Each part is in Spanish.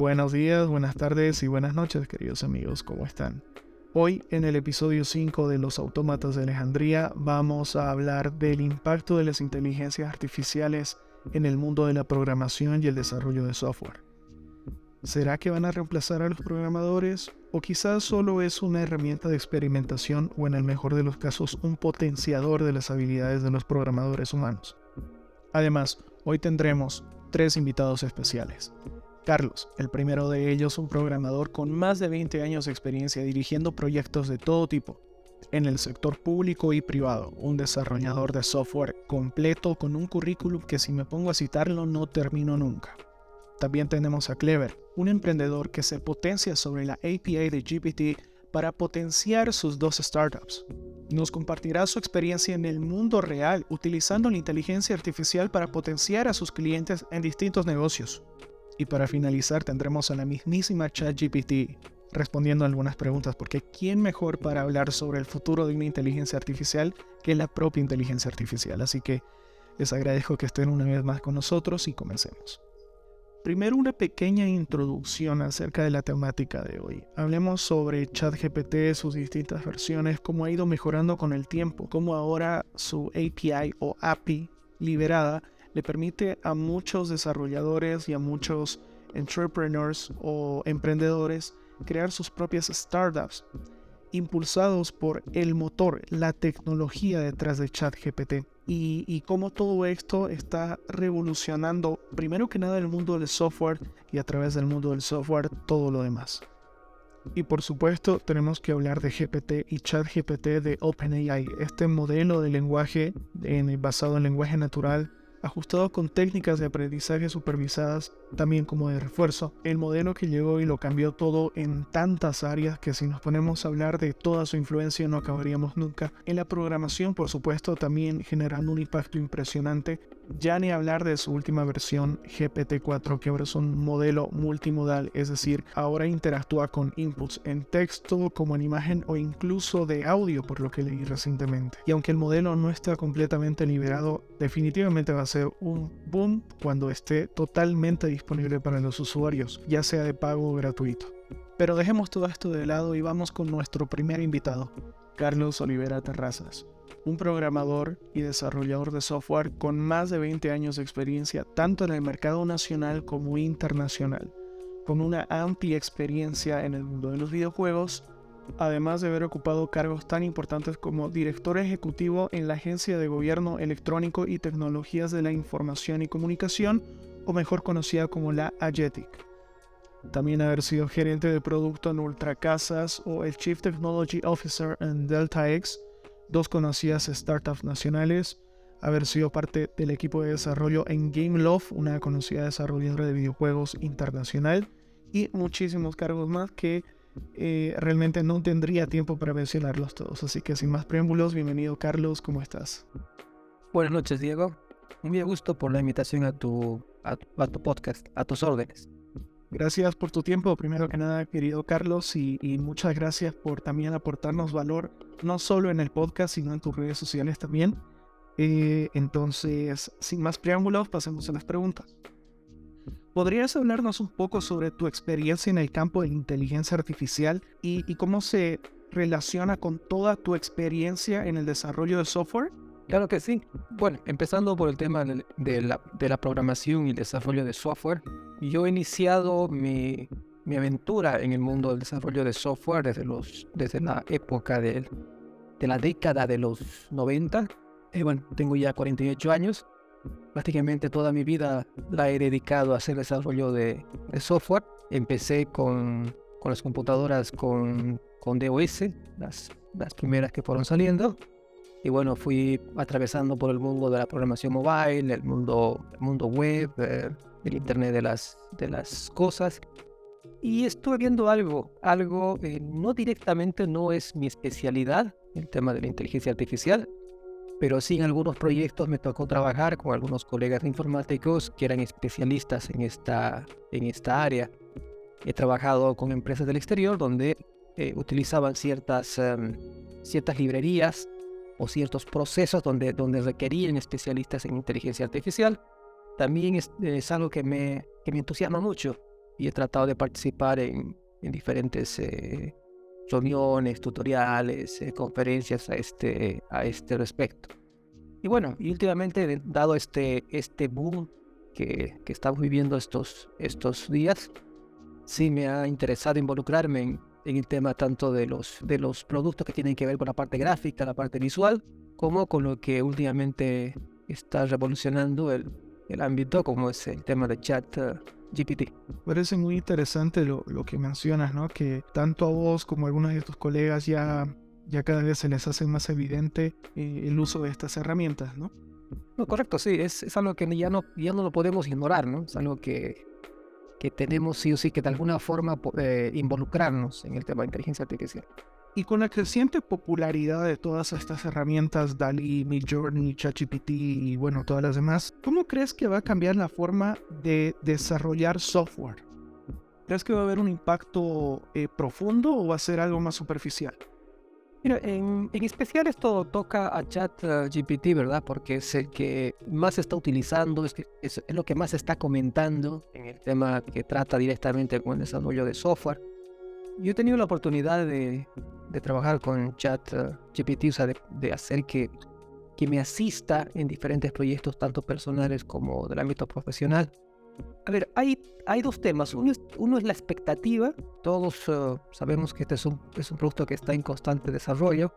Buenos días, buenas tardes y buenas noches, queridos amigos, ¿cómo están? Hoy, en el episodio 5 de Los Autómatas de Alejandría, vamos a hablar del impacto de las inteligencias artificiales en el mundo de la programación y el desarrollo de software. ¿Será que van a reemplazar a los programadores? ¿O quizás solo es una herramienta de experimentación o en el mejor de los casos un potenciador de las habilidades de los programadores humanos? Además, hoy tendremos tres invitados especiales. Carlos, el primero de ellos un programador con más de 20 años de experiencia dirigiendo proyectos de todo tipo, en el sector público y privado, un desarrollador de software completo con un currículum que si me pongo a citarlo no termino nunca. También tenemos a Clever, un emprendedor que se potencia sobre la API de GPT para potenciar sus dos startups. Nos compartirá su experiencia en el mundo real utilizando la inteligencia artificial para potenciar a sus clientes en distintos negocios. Y para finalizar tendremos a la mismísima ChatGPT respondiendo algunas preguntas, porque ¿quién mejor para hablar sobre el futuro de una inteligencia artificial que la propia inteligencia artificial? Así que les agradezco que estén una vez más con nosotros y comencemos. Primero una pequeña introducción acerca de la temática de hoy. Hablemos sobre ChatGPT, sus distintas versiones, cómo ha ido mejorando con el tiempo, cómo ahora su API o API liberada le permite a muchos desarrolladores y a muchos entrepreneurs o emprendedores crear sus propias startups impulsados por el motor, la tecnología detrás de ChatGPT y, cómo todo esto está revolucionando primero que nada el mundo del software y a través del mundo del software todo lo demás. Y por supuesto tenemos que hablar de GPT y ChatGPT de OpenAI, este modelo de lenguaje basado en lenguaje natural ajustado con técnicas de aprendizaje supervisadas también como de refuerzo. El modelo que llegó y lo cambió todo en tantas áreas que si nos ponemos a hablar de toda su influencia no acabaríamos nunca. En la programación, por supuesto, también generando un impacto impresionante. Ya ni hablar de su última versión GPT-4, que ahora es un modelo multimodal, es decir, ahora interactúa con inputs en texto, como en imagen o incluso de audio, por lo que leí recientemente. Y aunque el modelo no está completamente liberado, definitivamente va a ser un boom cuando esté totalmente para los usuarios, ya sea de pago o gratuito. Pero dejemos todo esto de lado y vamos con nuestro primer invitado, Carlos Olivera Terrazas, un programador y desarrollador de software con más de 20 años de experiencia tanto en el mercado nacional como internacional, con una amplia experiencia en el mundo de los videojuegos, además de haber ocupado cargos tan importantes como director ejecutivo en la Agencia de Gobierno Electrónico y Tecnologías de la Información y Comunicación, mejor conocida como la Agetic. También haber sido gerente de producto en Ultracasas o el Chief Technology Officer en Delta X, dos conocidas startups nacionales, haber sido parte del equipo de desarrollo en Gameloft, una conocida desarrolladora de videojuegos internacional, y muchísimos cargos más que eh, realmente no tendría tiempo para mencionarlos todos. Así que sin más preámbulos, bienvenido Carlos, ¿cómo estás? Buenas noches, Diego. Un gusto por la invitación a tu, a, tu podcast, a tus órdenes. Gracias por tu tiempo, primero que nada, querido Carlos, y, muchas gracias por también aportarnos valor, no solo en el podcast, sino en tus redes sociales también. Eh, entonces, sin más preámbulos, pasemos a las preguntas. ¿Podrías hablarnos un poco sobre tu experiencia en el campo de inteligencia artificial y, y cómo se relaciona con toda tu experiencia en el desarrollo de software? Claro que sí. Bueno, empezando por el tema de la, de la programación y el desarrollo de software, yo he iniciado mi, mi, aventura en el mundo del desarrollo de software desde, los, desde la época de, de la década de los 90. Y bueno, tengo ya 48 años. Prácticamente toda mi vida la he dedicado a hacer desarrollo de, de software. Empecé con, con las computadoras con, con DOS, las, las primeras que fueron saliendo. Y bueno, fui atravesando por el mundo de la programación mobile, el mundo, el mundo web, eh, el Internet de las, de las cosas. Y estuve viendo algo, algo eh, no directamente no es mi especialidad, el tema de la inteligencia artificial, pero sí en algunos proyectos me tocó trabajar con algunos colegas informáticos que eran especialistas en esta, en esta área. He trabajado con empresas del exterior donde eh, utilizaban ciertas, em, ciertas librerías o ciertos procesos donde, donde requerían especialistas en inteligencia artificial, también es, algo que me, que me entusiasma mucho. y he tratado de participar en, en diferentes eh, reuniones, tutoriales, eh, conferencias a este, a este respecto. Y bueno, y últimamente, dado este, este boom que, que, estamos viviendo estos, estos días, sí me ha interesado involucrarme en, en, el tema tanto de los, de los productos que tienen que ver con la parte gráfica, la parte visual, como con lo que últimamente está revolucionando el, el ámbito, como es el tema de chat uh, GPT. Parece muy interesante lo, lo, que mencionas, ¿no? Que tanto a vos como a algunos de tus colegas ya, ya cada vez se les hace más evidente eh, el uso de estas herramientas, ¿no? No, correcto, sí, es, es, algo que ya no, ya no lo podemos ignorar, ¿no? Es algo que, que tenemos sí o sí que de alguna forma eh, involucrarnos en el tema de inteligencia artificial. Y con la creciente popularidad de todas estas herramientas, DALI, Midjourney, ChatGPT y bueno, todas las demás, ¿cómo crees que va a cambiar la forma de desarrollar software? ¿Crees que va a haber un impacto eh, profundo o va a ser algo más superficial? Mira, en, en, especial esto toca a ChatGPT, ¿verdad? Porque es el que más se está utilizando, es, que es, es, lo que más se está comentando en el tema que trata directamente con el desarrollo de software. Yo he tenido la oportunidad de, de trabajar con ChatGPT, o sea, de, de, hacer que, que me asista en diferentes proyectos, tanto personales como del ámbito profesional. A ver, hay, hay dos temas. Uno es, uno es la expectativa. Todos uh, sabemos que este es un, es un producto que está en constante desarrollo,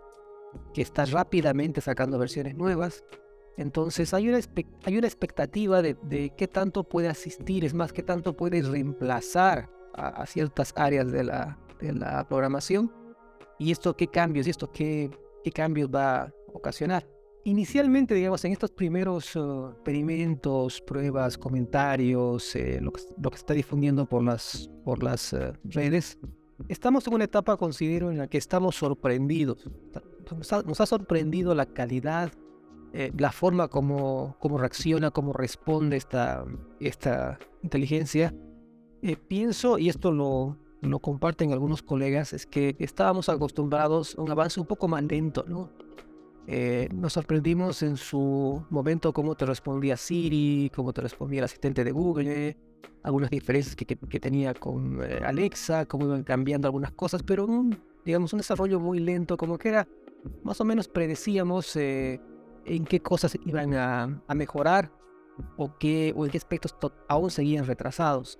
que está rápidamente sacando versiones nuevas. Entonces hay una, hay una expectativa de, de, qué tanto puede asistir, es más, qué tanto puede reemplazar a, a ciertas áreas de la, de la programación. Y esto qué cambios, y esto qué, qué cambios va a ocasionar. Inicialmente, digamos, en estos primeros uh, experimentos, pruebas, comentarios, eh, lo, que, lo, que, se está difundiendo por las, por las uh, redes, estamos en una etapa, considero, en la que estamos sorprendidos. Nos ha, nos ha sorprendido la calidad, eh, la forma como, como reacciona, cómo responde esta, esta inteligencia. Eh, pienso, y esto lo, lo comparten algunos colegas, es que estábamos acostumbrados a un avance un poco más lento, ¿no? Eh, nos sorprendimos en su momento cómo te respondía Siri, cómo te respondía el asistente de Google, algunas diferencias que, tenía con eh, Alexa, cómo iban cambiando algunas cosas, pero un, digamos un desarrollo muy lento, como que era más o menos predecíamos eh, en qué cosas iban a, a, mejorar o, qué, o en qué aspectos aún seguían retrasados.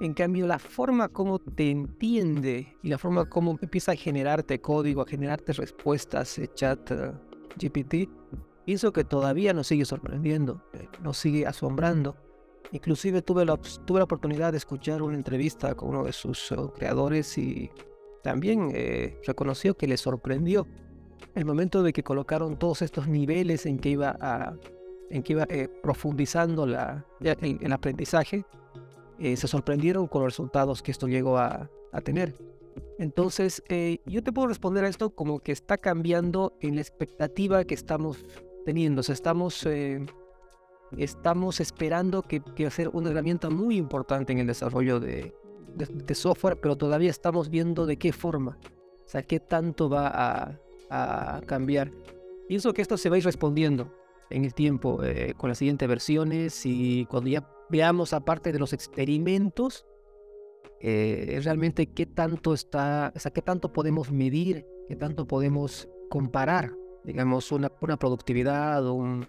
En cambio, la forma como te entiende y la forma como empieza a generarte código, a generarte respuestas, eh, chat uh, GPT, pienso que todavía nos sigue sorprendiendo, eh, nos sigue asombrando. Inclusive tuve la, tuve la oportunidad de escuchar una entrevista con uno de sus creadores y también eh, reconoció que le sorprendió el momento de que colocaron todos estos niveles en que iba, en que iba eh, profundizando el aprendizaje eh, se sorprendieron con los resultados que esto llegó a, tener. Entonces, eh, yo te puedo responder a esto como que está cambiando en la expectativa que estamos teniendo. O sea, estamos, eh, estamos esperando que, que va a ser una herramienta muy importante en el desarrollo de, software, pero todavía estamos viendo de qué forma. O sea, qué tanto va a, cambiar. Pienso que esto se va a ir respondiendo en el tiempo con las siguientes versiones y cuando ya veamos aparte de los experimentos, eh, realmente qué tanto está, o sea, qué tanto podemos medir, qué tanto podemos comparar, digamos, una, una productividad o un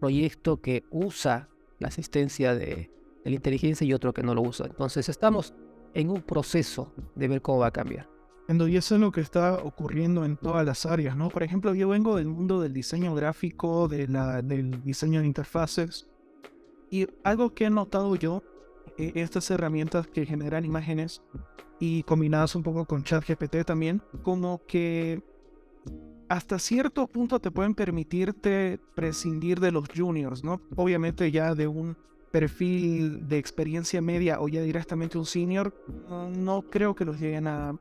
proyecto que usa la asistencia de, de la inteligencia y otro que no lo usa. Entonces estamos en un proceso de ver cómo va a cambiar. Y eso es lo que está ocurriendo en todas las áreas, ¿no? Por ejemplo, yo vengo del mundo del diseño gráfico, de la, del diseño de interfaces, y algo que he notado yo, eh, estas herramientas que generan imágenes y combinadas un poco con ChatGPT también, como que hasta cierto punto te pueden permitirte prescindir de los juniors, ¿no? Obviamente ya de un perfil de experiencia media o ya directamente un senior, no creo que los lleguen a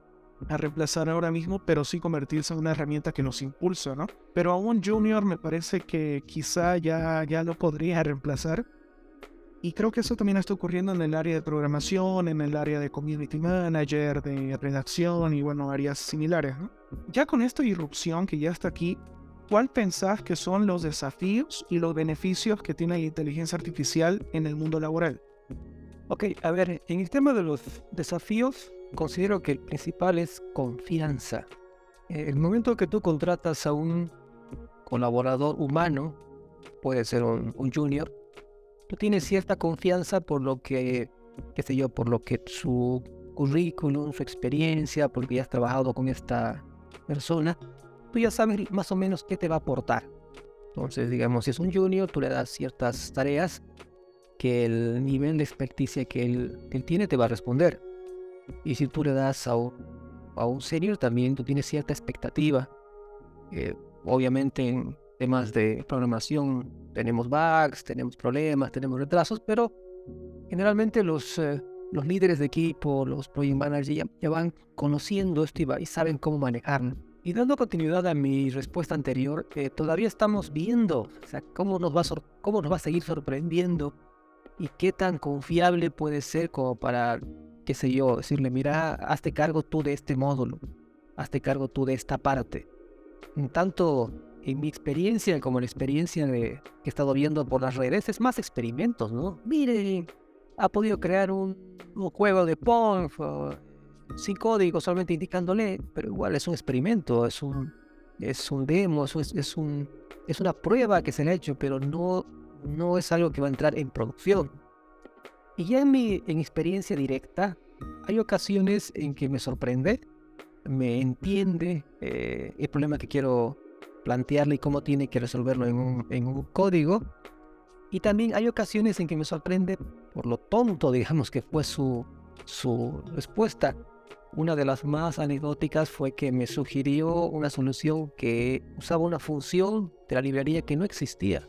a reemplazar ahora mismo, pero sí convertirse en una herramienta que nos impulsa, ¿no? Pero a un junior me parece que quizá ya, ya lo podría reemplazar. Y creo que eso también está ocurriendo en el área de programación, en el área de community manager, de redacción y bueno, áreas similares, ¿no? Ya con esta irrupción que ya está aquí, ¿cuál pensás que son los desafíos y los beneficios que tiene la inteligencia artificial en el mundo laboral? Ok, a ver, en el tema de los desafíos, considero que el principal es confianza. El momento que tú contratas a un colaborador humano, puede ser un, un junior, tú tienes cierta confianza por lo que, qué sé yo, por lo que su currículum, su experiencia, porque ya has trabajado con esta persona, tú ya sabes más o menos qué te va a aportar. Entonces, digamos, si es un junior, tú le das ciertas tareas que el nivel de experticia que él, él tiene te va a responder. Y si tú le das a un, a un senior, también tú tienes cierta expectativa. Eh, obviamente en temas de programación tenemos bugs, tenemos problemas, tenemos retrasos, pero generalmente los, eh, los líderes de equipo, los project managers ya, van conociendo esto y, saben cómo manejarlo. Y dando continuidad a mi respuesta anterior, eh, todavía estamos viendo o sea, cómo, nos va a cómo nos va a seguir sorprendiendo y qué tan confiable puede ser como para, qué sé yo, decirle, mira, hazte cargo tú de este módulo, hazte cargo tú de esta parte. En tanto en mi experiencia, como la experiencia de, que he estado viendo por las redes, es más experimentos, ¿no? Miren, ha podido crear un, juego de Pong sin código, solamente indicándole, pero igual es un experimento, es un, es un demo, es, es, un, es una prueba que se le ha hecho, pero no, no es algo que va a entrar en producción. Y ya en mi en experiencia directa, hay ocasiones en que me sorprende, me entiende eh, el problema que quiero plantearle cómo tiene que resolverlo en un, en un código. Y también hay ocasiones en que me sorprende por lo tonto, digamos, que fue su, su respuesta. Una de las más anecdóticas fue que me sugirió una solución que usaba una función de la librería que no existía.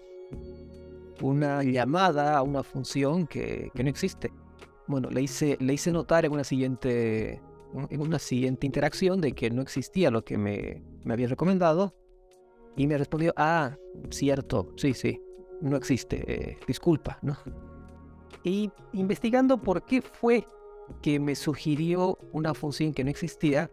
Una llamada a una función que, que no existe. Bueno, le hice, le hice notar en una siguiente en una siguiente interacción de que no existía lo que me, me había recomendado y me respondió, ah, cierto, sí, sí, no existe, eh, disculpa, ¿no? Y investigando por qué fue que me sugirió una función que no existía,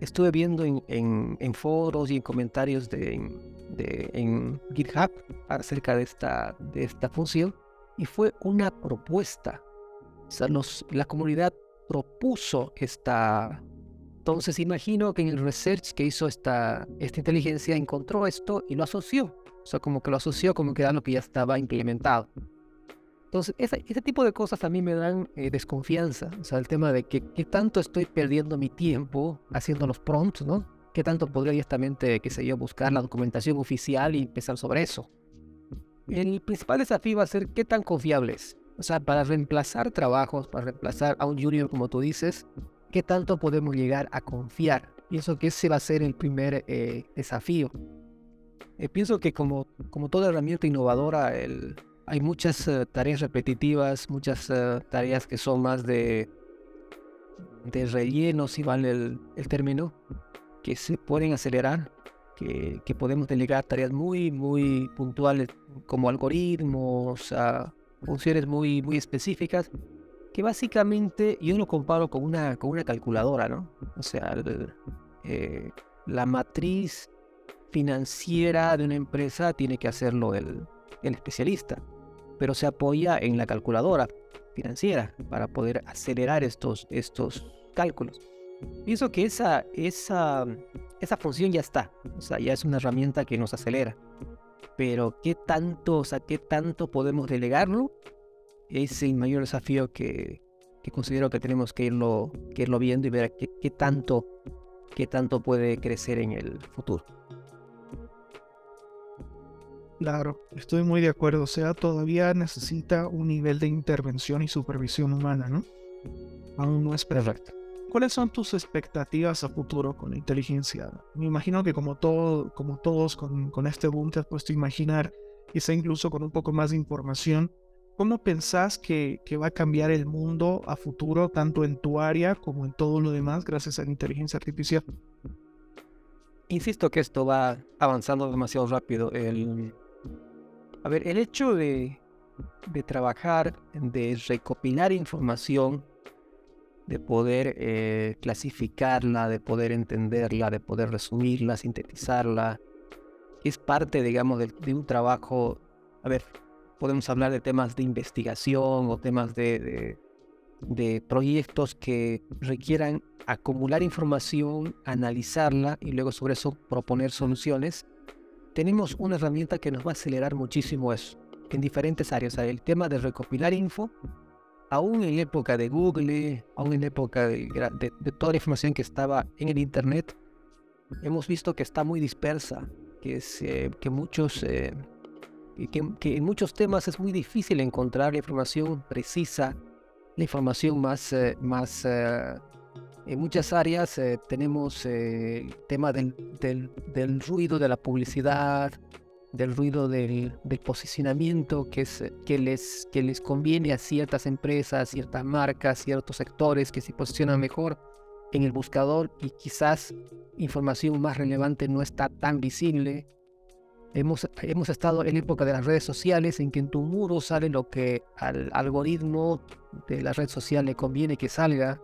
estuve viendo en, en, foros y en comentarios de, de, en GitHub acerca de esta, de esta función y fue una propuesta. O sea, los, la comunidad propuso esta, entonces imagino que en el research que hizo esta, esta inteligencia encontró esto y lo asoció. O sea, como que lo asoció como que era lo que ya estaba implementado. Entonces, ese, ese tipo de cosas a mí me dan eh, desconfianza. O sea, el tema de que qué tanto estoy perdiendo mi tiempo haciendo los prompts, ¿no? ¿Qué tanto podría directamente, qué sé yo, buscar la documentación oficial y empezar sobre eso? El principal desafío va a ser qué tan confiable es. O sea, para reemplazar trabajos, para reemplazar a un junior, como tú dices, qué tanto podemos llegar a confiar. Pienso que ese va a ser el primer eh, desafío. Eh, pienso que como, como toda herramienta innovadora, hay muchas eh, tareas repetitivas, muchas tareas que son más de, de relleno, si vale el, el término, que se pueden acelerar, que, que, podemos delegar tareas muy, muy puntuales como algoritmos, funciones muy, muy específicas que básicamente yo lo comparo con una, con una calculadora, ¿no? O sea, eh, la matriz financiera de una empresa tiene que hacerlo el, el especialista, pero se apoya en la calculadora financiera para poder acelerar estos, estos cálculos. Pienso que esa, esa, esa función ya está, o sea, ya es una herramienta que nos acelera. Pero ¿qué tanto, o sea, qué tanto podemos delegarlo? Es el mayor desafío que, considero que tenemos que irlo, que irlo viendo y ver qué, tanto, qué tanto puede crecer en el futuro. Claro, estoy muy de acuerdo. O sea, todavía necesita un nivel de intervención y supervisión humana, ¿no? Aún no es perfecto. ¿Cuáles son tus expectativas a futuro con la inteligencia? Me imagino que como, todo, como todos con, con este boom te has puesto a imaginar, quizá incluso con un poco más de información, ¿Cómo pensás que, va a cambiar el mundo a futuro, tanto en tu área como en todo lo demás, gracias a la inteligencia artificial? Insisto que esto va avanzando demasiado rápido. a ver, el hecho de, trabajar, de recopilar información, de poder eh, clasificarla, de poder entenderla, de poder resumirla, sintetizarla, es parte, digamos, de un trabajo. A ver, podemos hablar de temas de investigación o temas de, de, proyectos que requieran acumular información, analizarla y luego sobre eso proponer soluciones, tenemos una herramienta que nos va a acelerar muchísimo eso en diferentes áreas. el tema de recopilar info, aún en época de Google, aún en época de, toda la información que estaba en el Internet, hemos visto que está muy dispersa, que, que muchos... Eh, que, en muchos temas es muy difícil encontrar la información precisa, la información más, eh, más eh, en muchas áreas eh, tenemos el tema del, del, ruido de la publicidad, del ruido del, posicionamiento que, que, les, que les conviene a ciertas empresas, ciertas marcas, ciertos sectores que se posicionan mejor en el buscador y quizás información más relevante no está tan visible Hemos, hemos estado en la época de las redes sociales en que en tu muro sale lo que al algoritmo de la red social le conviene que salga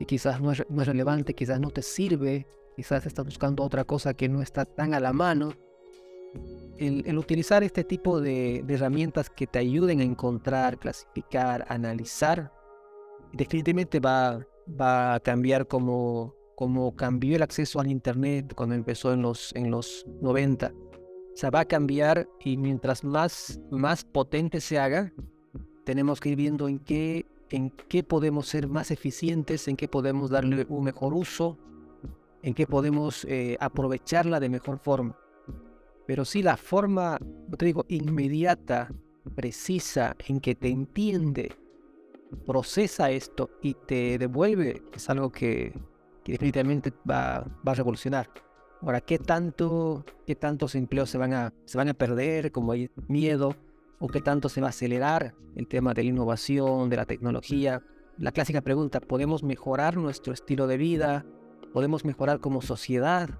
y quizás no es, no es relevante, quizás no te sirve, quizás estás buscando otra cosa que no está tan a la mano. El, utilizar este tipo de, de, herramientas que te ayuden a encontrar, clasificar, analizar, definitivamente va, va a cambiar como, como cambió el acceso al Internet cuando empezó en los, en los 90 sea, va a cambiar y mientras más, más potente se haga, tenemos que ir viendo en qué, en qué podemos ser más eficientes, en qué podemos darle un mejor uso, en qué podemos eh, aprovecharla de mejor forma. Pero si la forma, te digo, inmediata, precisa, en que te entiende, procesa esto y te devuelve, es algo que, definitivamente va, va a revolucionar. Ahora, ¿qué, tanto, qué tantos empleos se van, a, se van a perder, como hay miedo, o qué tanto se va a acelerar el tema de la innovación, de la tecnología? La clásica pregunta, ¿podemos mejorar nuestro estilo de vida? ¿Podemos mejorar como sociedad?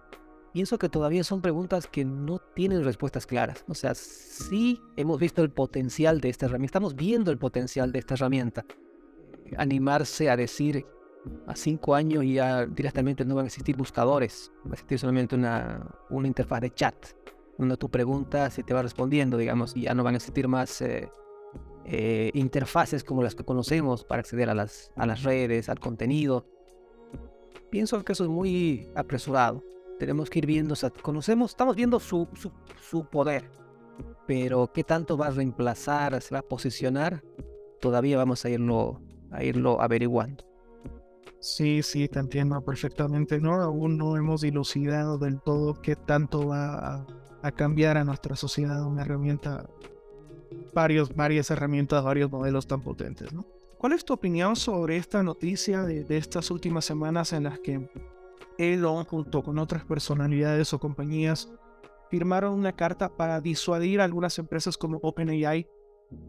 Pienso que todavía son preguntas que no tienen respuestas claras. O sea, sí hemos visto el potencial de esta herramienta, estamos viendo el potencial de esta herramienta. Animarse a decir a cinco años ya directamente no van a existir buscadores, va a existir solamente una, una interfaz de chat, donde tú preguntas y te va respondiendo, digamos, y ya no van a existir más eh, eh, interfaces como las que conocemos para acceder a las, a las redes, al contenido. Pienso que eso es muy apresurado. Tenemos que ir viendo, conocemos, estamos viendo su, su, su poder, pero qué tanto va a reemplazar, se va a posicionar, todavía vamos a irlo, a irlo averiguando. Sí, sí, te entiendo perfectamente. No, aún no hemos dilucidado del todo qué tanto va a, cambiar a nuestra sociedad una herramienta, varios, varias herramientas, varios modelos tan potentes. ¿no? ¿Cuál es tu opinión sobre esta noticia de, estas últimas semanas en las que Elon, junto con otras personalidades o compañías, firmaron una carta para disuadir a algunas empresas como OpenAI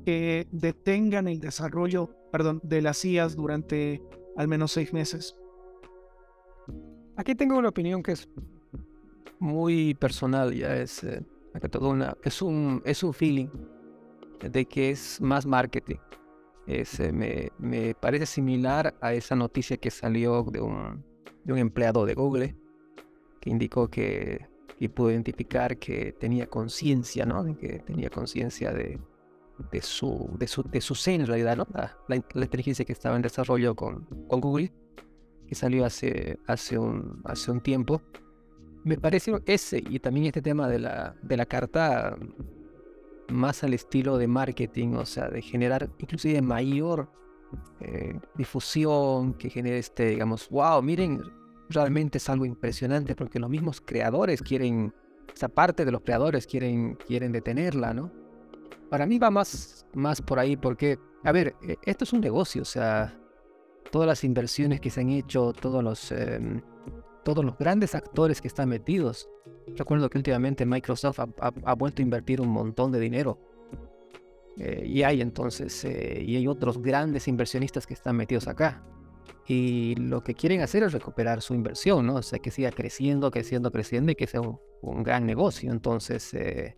que detengan el desarrollo perdón, de las IAs durante al menos seis meses. Aquí tengo una opinión que es muy personal, ya es, eh, todo una, es, un, es un feeling de que es más marketing. Es, eh, me, me, parece similar a esa noticia que salió de un, de un empleado de Google que indicó que y pudo identificar que tenía conciencia, ¿no? que tenía conciencia de, de su, de su, de su en realidad, ¿no? La, la, inteligencia que estaba en desarrollo con, con Google, que salió hace, hace, un, hace un tiempo. Me pareció ese y también este tema de la, de la carta más al estilo de marketing, o sea, de generar inclusive mayor eh, difusión, que genere este, digamos, wow, miren, realmente es algo impresionante porque los mismos creadores quieren, esa parte de los creadores quieren, quieren detenerla, ¿no? Para mí va más, más por ahí porque, a ver, e, esto es un negocio, o sea, todas las inversiones que se han hecho, todos los, em, todos los grandes actores que están metidos. Recuerdo que últimamente Microsoft ha, vuelto a invertir un montón de dinero. Eh, y hay entonces, eh, y hay otros grandes inversionistas que están metidos acá. Y lo que quieren hacer es recuperar su inversión, ¿no? O sea, que siga creciendo, creciendo, creciendo y que sea un, un gran negocio. Entonces, eh,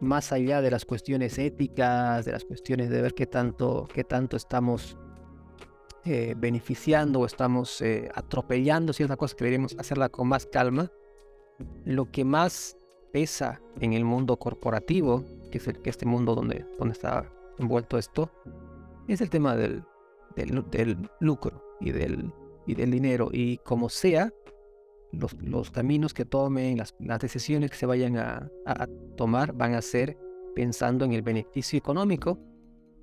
más allá de las cuestiones éticas, de las cuestiones de ver qué tanto, qué tanto estamos eh, beneficiando o estamos eh, atropellando ciertas cosas que deberíamos hacerla con más calma, lo que más pesa en el mundo corporativo que es el, que este mundo donde, donde está envuelto esto, es el tema del, del, lucro y del, y del dinero. Y como sea, los, los caminos que tomen, las, las decisiones que se vayan a, a, tomar van a ser pensando en el beneficio económico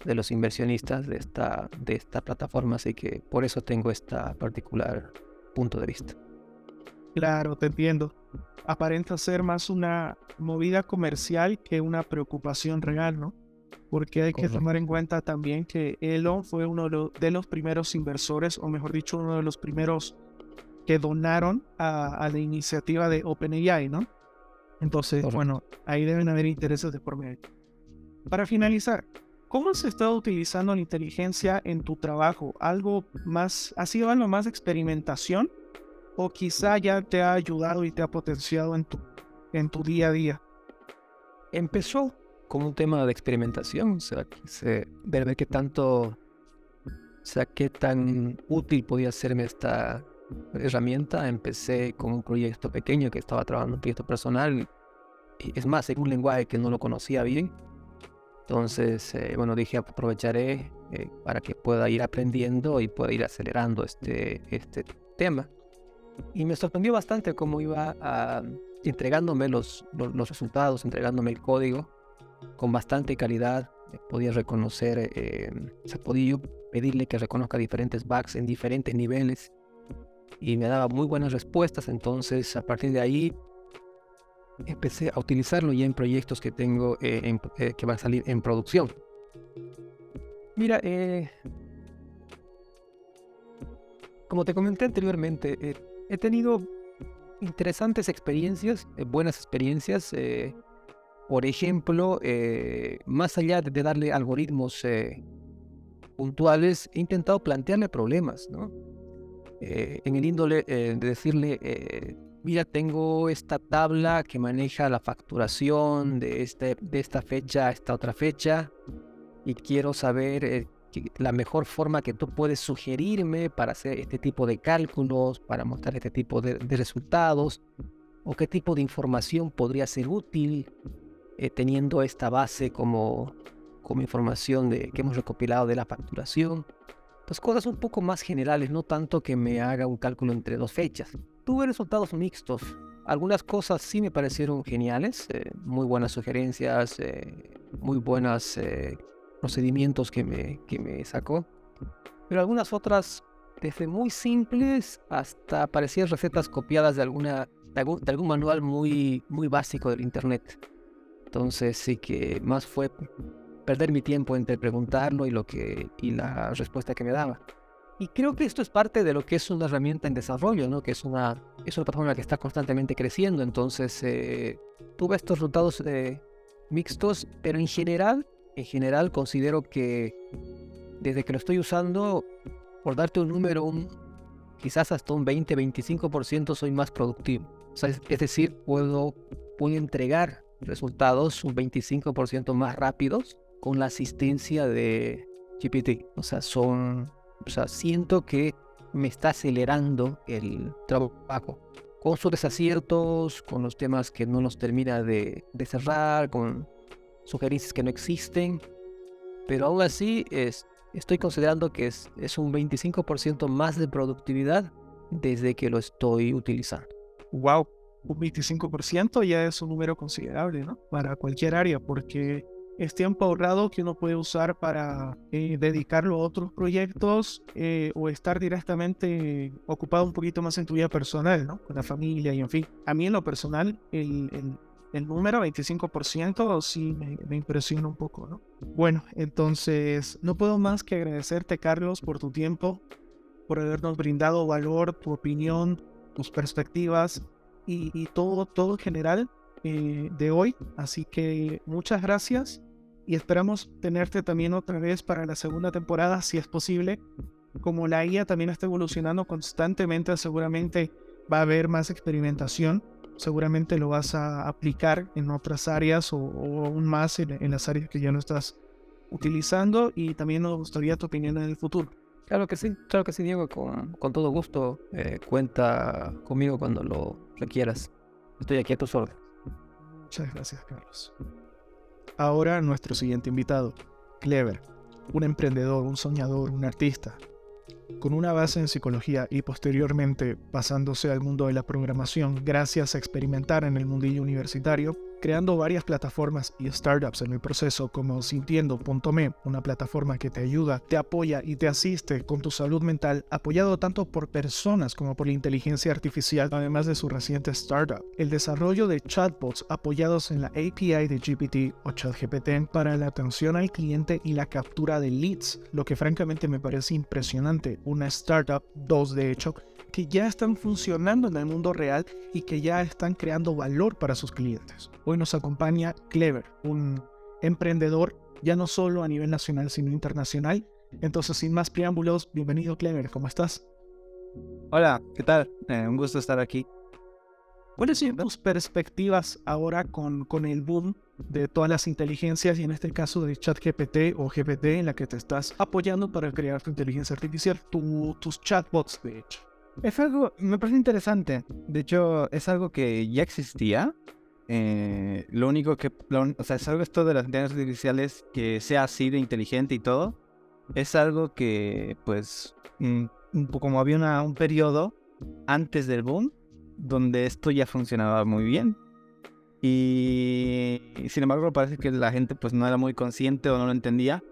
de los inversionistas de esta, de esta plataforma. Así que por eso tengo esta particular punto de vista. Claro, te entiendo. Aparenta ser más una movida comercial que una preocupación real, ¿no? Porque hay que tomar en cuenta también que Elon fue uno de los primeros inversores, o mejor dicho, uno de los primeros que donaron a, la iniciativa de OpenAI, ¿no? Entonces, bueno, ahí deben haber intereses de por medio. Para finalizar, ¿cómo has estado utilizando la inteligencia en tu trabajo? ¿Algo más, ha sido algo más de experimentación o quizá ya te ha ayudado y te ha potenciado en tu, en tu día a día? Empezó como un tema de experimentación, o sea, quise ver, qué tanto, o sea, qué tan útil podía serme esta herramienta. Empecé con un proyecto pequeño que estaba trabajando un proyecto personal, es más, en un lenguaje que no lo conocía bien. Entonces, eh, bueno, dije, aprovecharé eh, para que pueda ir aprendiendo y pueda ir acelerando este, este tema. Y me sorprendió bastante cómo iba a, entregándome los, los, resultados, entregándome el código con bastante calidad. Podía reconocer, eh, o sea, podía yo pedirle que reconozca diferentes bugs en diferentes niveles y me daba muy buenas respuestas. Entonces, a partir de ahí, empecé a utilizarlo ya en proyectos que tengo eh, eh, que van a salir en producción. Mira, como te comenté anteriormente, he tenido interesantes experiencias, eh, buenas experiencias. Eh, por ejemplo, eh, más allá de darle algoritmos puntuales, he intentado plantearle problemas, ¿no? En el índole de decirle, mira, tengo esta tabla que maneja la facturación de, este, de esta fecha a esta otra fecha y quiero saber la mejor forma que tú puedes sugerirme para hacer este tipo de cálculos, para mostrar este tipo de, resultados, o qué tipo de información podría ser útil eh, teniendo esta base como, como información de, que hemos recopilado de la facturación. Pues cosas un poco más generales, no tanto que me haga un cálculo entre dos fechas. Tuve resultados mixtos. Algunas cosas sí me parecieron geniales, eh, muy buenas sugerencias, eh, muy buenas procedimientos que me, que me sacó. Pero algunas otras, desde muy simples hasta parecían recetas copiadas de, alguna, de algún, manual muy, muy básico del Internet. Entonces sí que más fue perder mi tiempo entre preguntarlo y, lo que, y la respuesta que me daba. Y creo que esto es parte de lo que es una herramienta en desarrollo, ¿no? que es una, es una plataforma que está constantemente creciendo. Entonces eh, tuve estos resultados de mixtos, pero en general en general considero que desde que lo estoy usando, por darte un número, quizás hasta un 20-25% soy más productivo. es, decir, puedo, puedo entregar resultados un 25% más rápidos con la asistencia de GPT. O sea, son, o sea, siento que me está acelerando el trabajo. Con sus desaciertos, con los temas que no nos termina de, de cerrar, con sugerencias que no existen, pero aún así es, estoy considerando que es, es un 25% más de productividad desde que lo estoy utilizando. ¡Wow! Un 25% ya es un número considerable, ¿no? Para cualquier área, porque es tiempo ahorrado que uno puede usar para eh, dedicarlo a otros proyectos eh, o estar directamente ocupado un poquito más en tu vida personal, ¿no? Con la familia y en fin. A mí en lo personal, el, el el número 25% sí me, impresiona un poco, ¿no? Bueno, entonces no puedo más que agradecerte, Carlos, por tu tiempo, por habernos brindado valor, tu opinión, tus perspectivas y, todo, todo en general eh, de hoy. Así que muchas gracias y esperamos tenerte también otra vez para la segunda temporada, si es posible. Como la IA también está evolucionando constantemente, seguramente va a haber más experimentación seguramente lo vas a aplicar en otras áreas o, aún más en, las áreas que ya no estás utilizando y también nos gustaría tu opinión en el futuro. Claro que sí, claro que sí, Diego, con, con todo gusto. Eh, cuenta conmigo cuando lo requieras. Estoy aquí a tus órdenes. Muchas gracias, Carlos. Ahora nuestro siguiente invitado, Clever, un emprendedor, un soñador, un artista, con una base en psicología y posteriormente pasándose al mundo de la programación gracias a experimentar en el mundillo universitario, creando varias plataformas y startups en el proceso como Sintiendo.me, una plataforma que te ayuda, te apoya y te asiste con tu salud mental, apoyado tanto por personas como por la inteligencia artificial, además de su reciente startup. El desarrollo de chatbots apoyados en la API de GPT o ChatGPT para la atención al cliente y la captura de leads, lo que francamente me parece impresionante. Una startup, dos de hecho, que ya están funcionando en el mundo real y que ya están creando valor para sus clientes. Hoy nos acompaña Clever, un emprendedor ya no solo a nivel nacional, sino internacional. Entonces, sin más preámbulos, bienvenido Clever, ¿cómo estás? Hola, ¿qué tal? Eh, un gusto estar aquí. ¿Cuáles son tus perspectivas ahora con, con el boom de todas las inteligencias y en este caso de ChatGPT o GPT en la que te estás apoyando para crear tu inteligencia artificial, tus chatbots de hecho? Es algo, me parece interesante. De hecho, es algo que ya existía. Eh, lo único que, o sea, es algo esto de las inteligencias artificiales que sea así de inteligente y todo. Es algo que, pues, mm, como había un periodo antes del boom, donde esto ya funcionaba muy bien. Y, sin embargo, parece que la gente pues no era muy consciente o no lo entendía.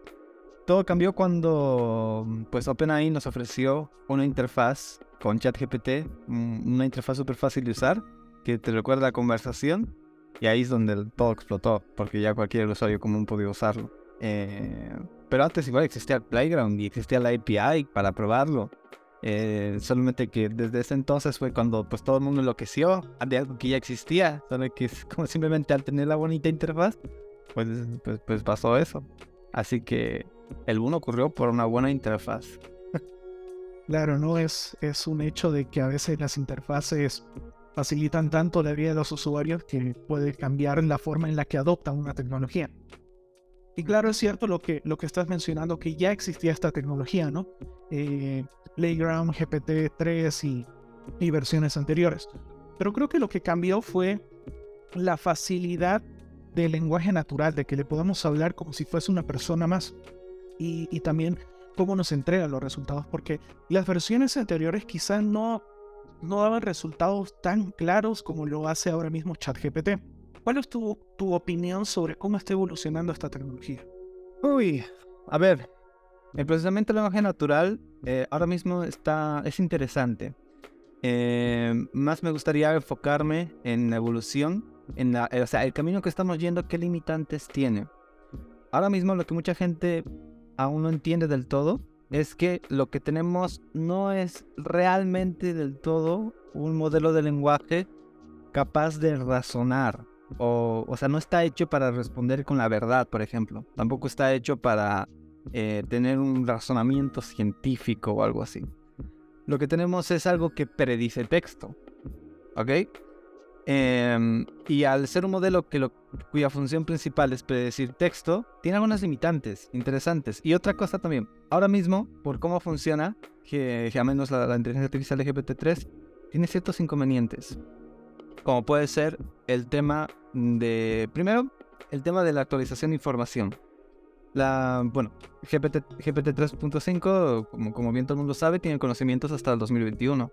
Todo cambió cuando pues OpenAI nos ofreció una interfaz con ChatGPT, una interfaz súper fácil de usar, que te recuerda la conversación, y ahí es donde todo explotó, porque ya cualquier usuario común podía usarlo. Eh, pero antes igual existía el Playground y existía la API para probarlo. Eh, solamente que desde ese entonces fue cuando pues todo el mundo enloqueció de algo que ya existía, solo que como simplemente al tener la bonita interfaz, pues, pues, pues pasó eso. Así que el boom ocurrió por una buena interfaz. Claro, no es, es un hecho de que a veces las interfaces facilitan tanto la vida de los usuarios que puede cambiar la forma en la que adoptan una tecnología. Y claro, es cierto lo que, lo que estás mencionando, que ya existía esta tecnología, ¿no? Eh, Playground, GPT-3 y, y versiones anteriores. Pero creo que lo que cambió fue la facilidad del lenguaje natural, de que le podamos hablar como si fuese una persona más. Y, y también cómo nos entrega los resultados, porque las versiones anteriores quizás no, no daban resultados tan claros como lo hace ahora mismo ChatGPT. ¿Cuál es tu, tu opinión sobre cómo está evolucionando esta tecnología? Uy, a ver, el procesamiento del lenguaje natural eh, ahora mismo está, es interesante. Eh, más me gustaría enfocarme en la evolución, en la, o sea, el camino que estamos yendo, qué limitantes tiene. Ahora mismo lo que mucha gente aún no entiende del todo es que lo que tenemos no es realmente del todo un modelo de lenguaje capaz de razonar. O, o sea, no está hecho para responder con la verdad, por ejemplo. Tampoco está hecho para eh, tener un razonamiento científico o algo así. Lo que tenemos es algo que predice texto. ¿Ok? Em, y al ser un modelo que cuya función principal es predecir texto, tiene algunas limitantes interesantes. Y otra cosa también, ahora mismo, por cómo funciona, que, menos la, inteligencia artificial de GPT-3, tiene ciertos inconvenientes. Como puede ser el tema de, primero, el tema de la actualización de información. La, bueno, GPT, GPT 3.5, como, como bien todo el mundo sabe, tiene conocimientos hasta el 2021.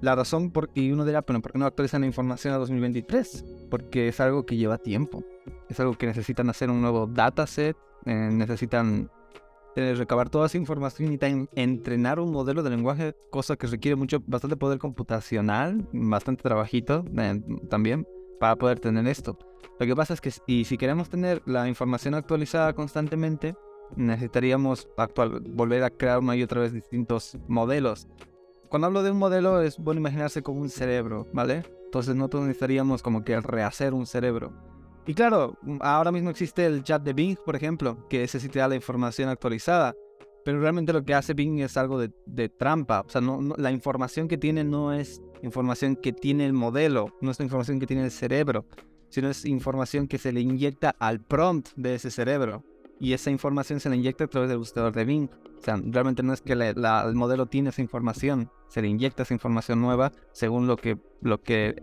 La razón por y uno dirá, pero ¿por qué no actualizan la información a 2023? Porque es algo que lleva tiempo. Es algo que necesitan hacer un nuevo dataset, eh, necesitan eh, recabar toda esa información y entrenar un modelo de lenguaje, cosa que requiere mucho, bastante poder computacional, bastante trabajito eh, también para poder tener esto. Lo que pasa es que y si queremos tener la información actualizada constantemente, necesitaríamos volver a crear una y otra vez distintos modelos cuando hablo de un modelo es bueno imaginarse como un cerebro, ¿vale? Entonces nosotros necesitaríamos como que rehacer un cerebro. Y claro, ahora mismo existe el chat de Bing, por ejemplo, que ese sí te da la información actualizada. Pero realmente lo que hace Bing es algo de, trampa. O sea, la información que tiene no es información que tiene el modelo, no es la información que tiene el cerebro, sino es información que se le inyecta al prompt de ese cerebro. Y esa información se le inyecta a través del buscador de Bing. O sea, realmente no es que el modelo tiene esa información, se le inyecta esa información nueva según lo que, lo que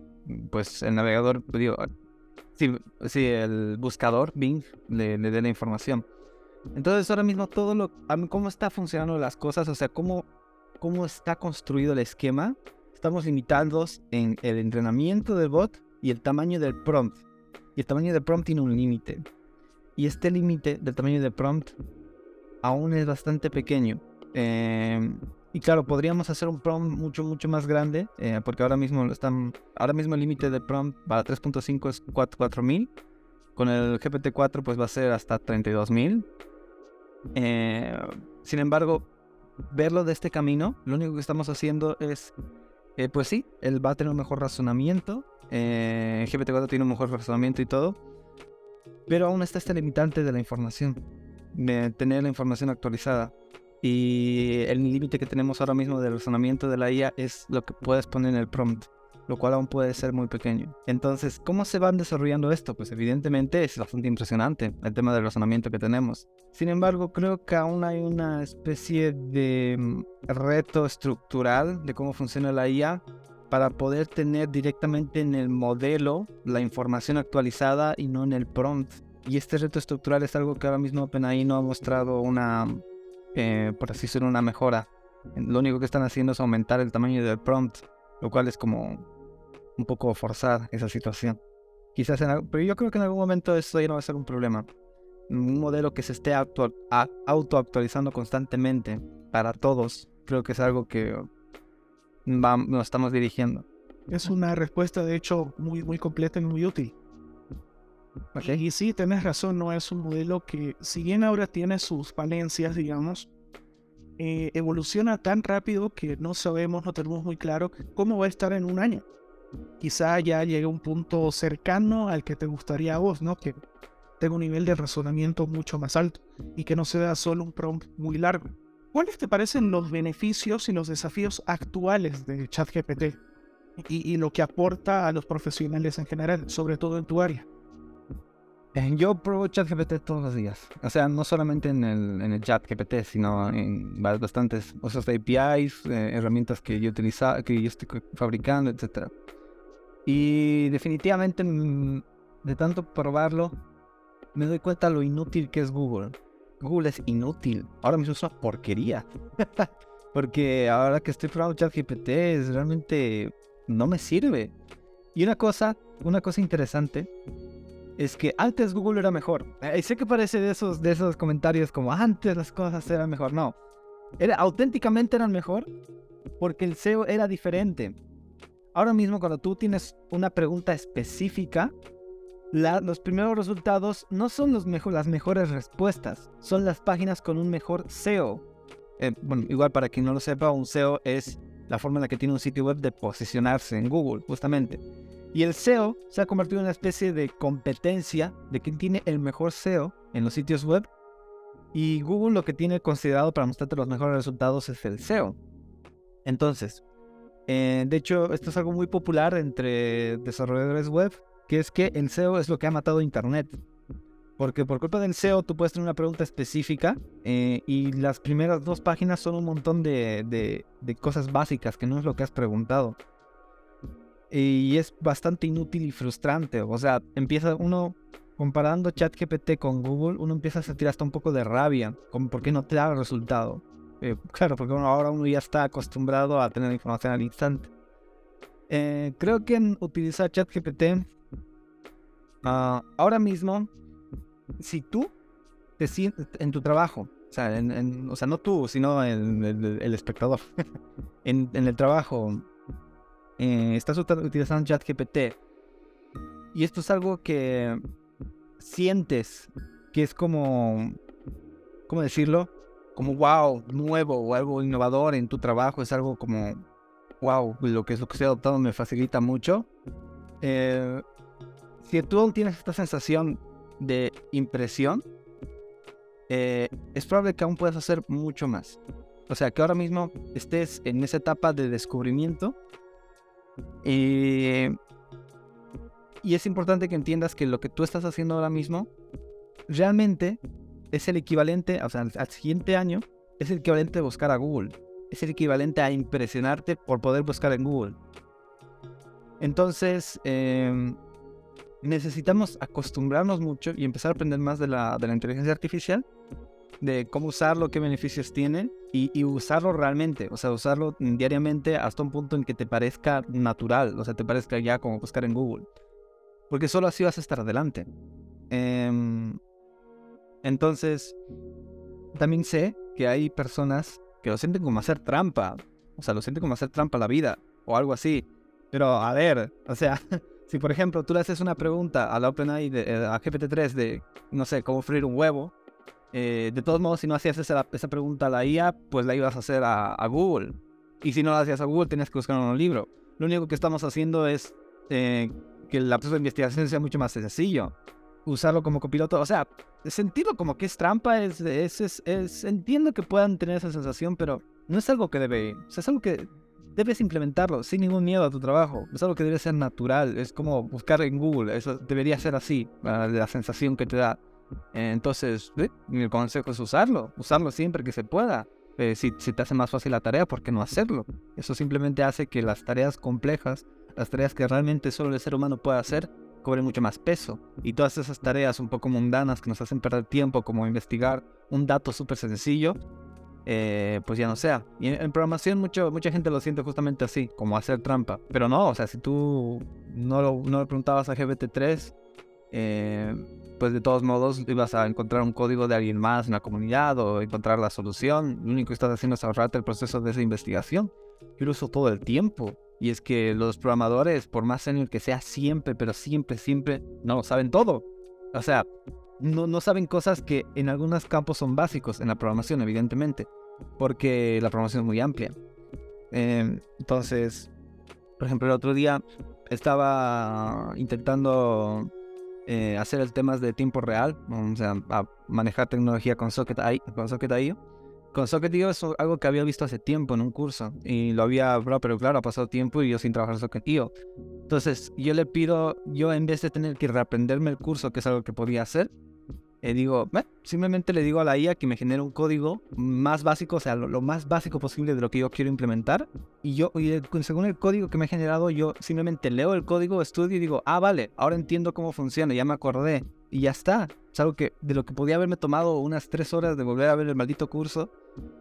pues el navegador, digo, Sí, sí, el buscador Bing le, le dé la información. Entonces ahora mismo todo lo, cómo está funcionando las cosas, o sea, cómo, cómo está construido el esquema, estamos limitados en el entrenamiento del bot y el tamaño del prompt. Y el tamaño del prompt tiene un límite. Y este límite del tamaño del prompt aún es bastante pequeño. Em, y claro, podríamos hacer un prompt mucho, mucho más grande, eh, porque ahora mismo están, ahora mismo el límite de prompt para 3.5 es 4000. Con el GPT-4 pues va a ser hasta 32000. Eh, sin embargo, verlo de este camino, lo único que estamos haciendo es, eh, pues sí, él va a tener un mejor razonamiento. Eh, GPT-4 tiene un mejor razonamiento y todo. Pero aún está este limitante de la información, de tener la información actualizada. Y el límite que tenemos ahora mismo del razonamiento de la IA es lo que puedes poner en el prompt, lo cual aún puede ser muy pequeño. Entonces, ¿cómo se van desarrollando esto? Pues evidentemente es bastante impresionante el tema del razonamiento que tenemos. Sin embargo, creo que aún hay una especie de mm, reto estructural de cómo funciona la IA para poder tener directamente en el modelo la información actualizada y no en el prompt. Y este reto estructural es algo que ahora mismo OpenAI no ha mostrado una eh, por así decirlo, una mejora. Lo único que están haciendo es aumentar el tamaño del prompt, lo cual es como un poco forzar esa situación. Quizás en, pero yo creo que en algún momento eso ya no va a ser un problema. Un modelo que se esté auto, actualizando constantemente para todos, creo que es algo que nos estamos dirigiendo. Es una respuesta, de hecho, muy, muy completa y muy útil. Y sí, tienes razón, no es un modelo que, si bien ahora tiene sus falencias, digamos, eh, evoluciona tan rápido que no sabemos, no tenemos muy claro cómo va a estar en un año. Quizá ya llegue a un punto cercano al que te gustaría a vos, ¿no? Que tenga un nivel de razonamiento mucho más alto y que no sea solo un prompt muy largo. ¿Cuáles te parecen los beneficios y los desafíos actuales de ChatGPT y, y lo que aporta a los profesionales en general, sobre todo en tu área? Eh, yo pruebo ChatGPT todos los días. O sea, no solamente en el, en el ChatGPT, sino en bastantes otras APIs, eh, herramientas que yo utiliza, que yo estoy fabricando, etc. Y definitivamente, mm, de tanto probarlo, me doy cuenta lo inútil que es Google. Google es inútil. Ahora mismo es una porquería. Porque ahora que estoy probando ChatGPT, realmente no me sirve. Y una cosa, una cosa interesante es que antes Google era mejor. Eh, sé que parece de esos, de esos comentarios como antes las cosas eran mejor. No, era, auténticamente eran mejor porque el SEO era diferente. Ahora mismo cuando tú tienes una pregunta específica, los primeros resultados no son las mejores respuestas, son las páginas con un mejor SEO. Eh, bueno, igual para quien no lo sepa, un SEO es la forma en la que tiene un sitio web de posicionarse en Google, justamente. Y el SEO se ha convertido en una especie de competencia de quién tiene el mejor SEO en los sitios web. Y Google lo que tiene considerado para mostrarte los mejores resultados es el SEO. Entonces, eh, de hecho, esto es algo muy popular entre desarrolladores web, que es que el SEO es lo que ha matado Internet. Porque por culpa del SEO tú puedes tener una pregunta específica eh, y las primeras dos páginas son un montón de cosas básicas que no es lo que has preguntado y es bastante inútil y frustrante. O sea, empieza uno comparando ChatGPT con Google, uno empieza a sentir hasta un poco de rabia, como por qué no te da el resultado. Eh, claro, porque ahora uno ya está acostumbrado a tener información al instante. Eh, creo que en utilizar ChatGPT, ah, ahora mismo, si tú te sientes en tu trabajo, o sea, o sea no tú, sino el, el espectador, en, en el trabajo, eh, estás utilizando ChatGPT y esto es algo que sientes que es como, ¿cómo decirlo? Como wow, nuevo o algo innovador en tu trabajo, es algo como wow, lo que es lo que estoy adoptando me facilita mucho. Eh, si tú tienes esta sensación de impresión, eh, es probable que aún puedas hacer mucho más. O sea, que ahora mismo estés en esa etapa de descubrimiento y, y es importante que entiendas que lo que tú estás haciendo ahora mismo realmente es el equivalente, o sea, al siguiente año es el equivalente de buscar a Google. Es el equivalente a impresionarte por poder buscar en Google. Entonces, em, necesitamos acostumbrarnos mucho y empezar a aprender más de la, de la inteligencia artificial, de cómo usarlo, qué beneficios tiene y, usarlo realmente, o sea, usarlo diariamente hasta un punto en que te parezca natural, o sea, te parezca ya como buscar en Google. Porque solo así vas a estar adelante. Eh, entonces, también sé que hay personas que lo sienten como hacer trampa, o sea, lo sienten como hacer trampa a la vida o algo así. Pero a ver, o sea, si por ejemplo tú le haces una pregunta a la OpenAI, eh, a GPT-3 de, no sé, cómo freír un huevo, eh, de todos modos, si no hacías esa, pregunta a la IA, pues la ibas a hacer a, Google. Y si no la hacías a Google, tenías que buscar un libro. Lo único que estamos haciendo es eh, que el proceso de investigación sea mucho más sencillo. Usarlo como copiloto, o sea, sentirlo como que es trampa, entiendo que puedan tener esa sensación, pero no es algo que debe, o sea, es algo que debes implementarlo sin ningún miedo a tu trabajo. Es algo que debe ser natural, es como buscar en Google, eso debería ser así, la sensación que te da. Entonces, ¿eh? mi consejo es usarlo, usarlo siempre que se pueda. Eh, si, si te hace más fácil la tarea, ¿por qué no hacerlo? Eso simplemente hace que las tareas complejas, las tareas que realmente solo el ser humano puede hacer, cobre mucho más peso. Y todas esas tareas un poco mundanas que nos hacen perder tiempo, como investigar un dato súper sencillo, eh, pues ya no sea. Y en, programación mucho, mucha gente lo siente justamente así, como hacer trampa. Pero no, o sea, si tú no, lo, no le preguntabas a GPT-3, eh, pues de todos modos ibas a encontrar un código de alguien más en la comunidad o encontrar la solución. Lo único que estás haciendo es ahorrarte el proceso de esa investigación. Yo lo uso todo el tiempo. Y es que los programadores, por más senior que sea, siempre, pero siempre, siempre, no lo saben todo. O sea, no, no saben cosas que en algunos campos son básicos en la programación, evidentemente, porque la programación es muy amplia. Eh, entonces, por ejemplo, el otro día estaba intentando eh, hacer el tema de tiempo real, o sea, a manejar tecnología con Socket.io. Con Socket.io con Socket.io es algo que había visto hace tiempo en un curso y lo había, pero claro, ha pasado tiempo y yo sin trabajar Socket.io. Entonces, yo le pido, yo en vez de tener que reaprenderme el curso, que es algo que podía hacer, eh, digo, simplemente le digo a la IA que me genere un código más básico, o sea, lo, más básico posible de lo que yo quiero implementar. Y yo, y según el código que me ha generado, yo simplemente leo el código, estudio y digo, ah, vale, ahora entiendo cómo funciona, ya me acordé. Y ya está. Es algo que de lo que podía haberme tomado unas tres horas de volver a ver el maldito curso,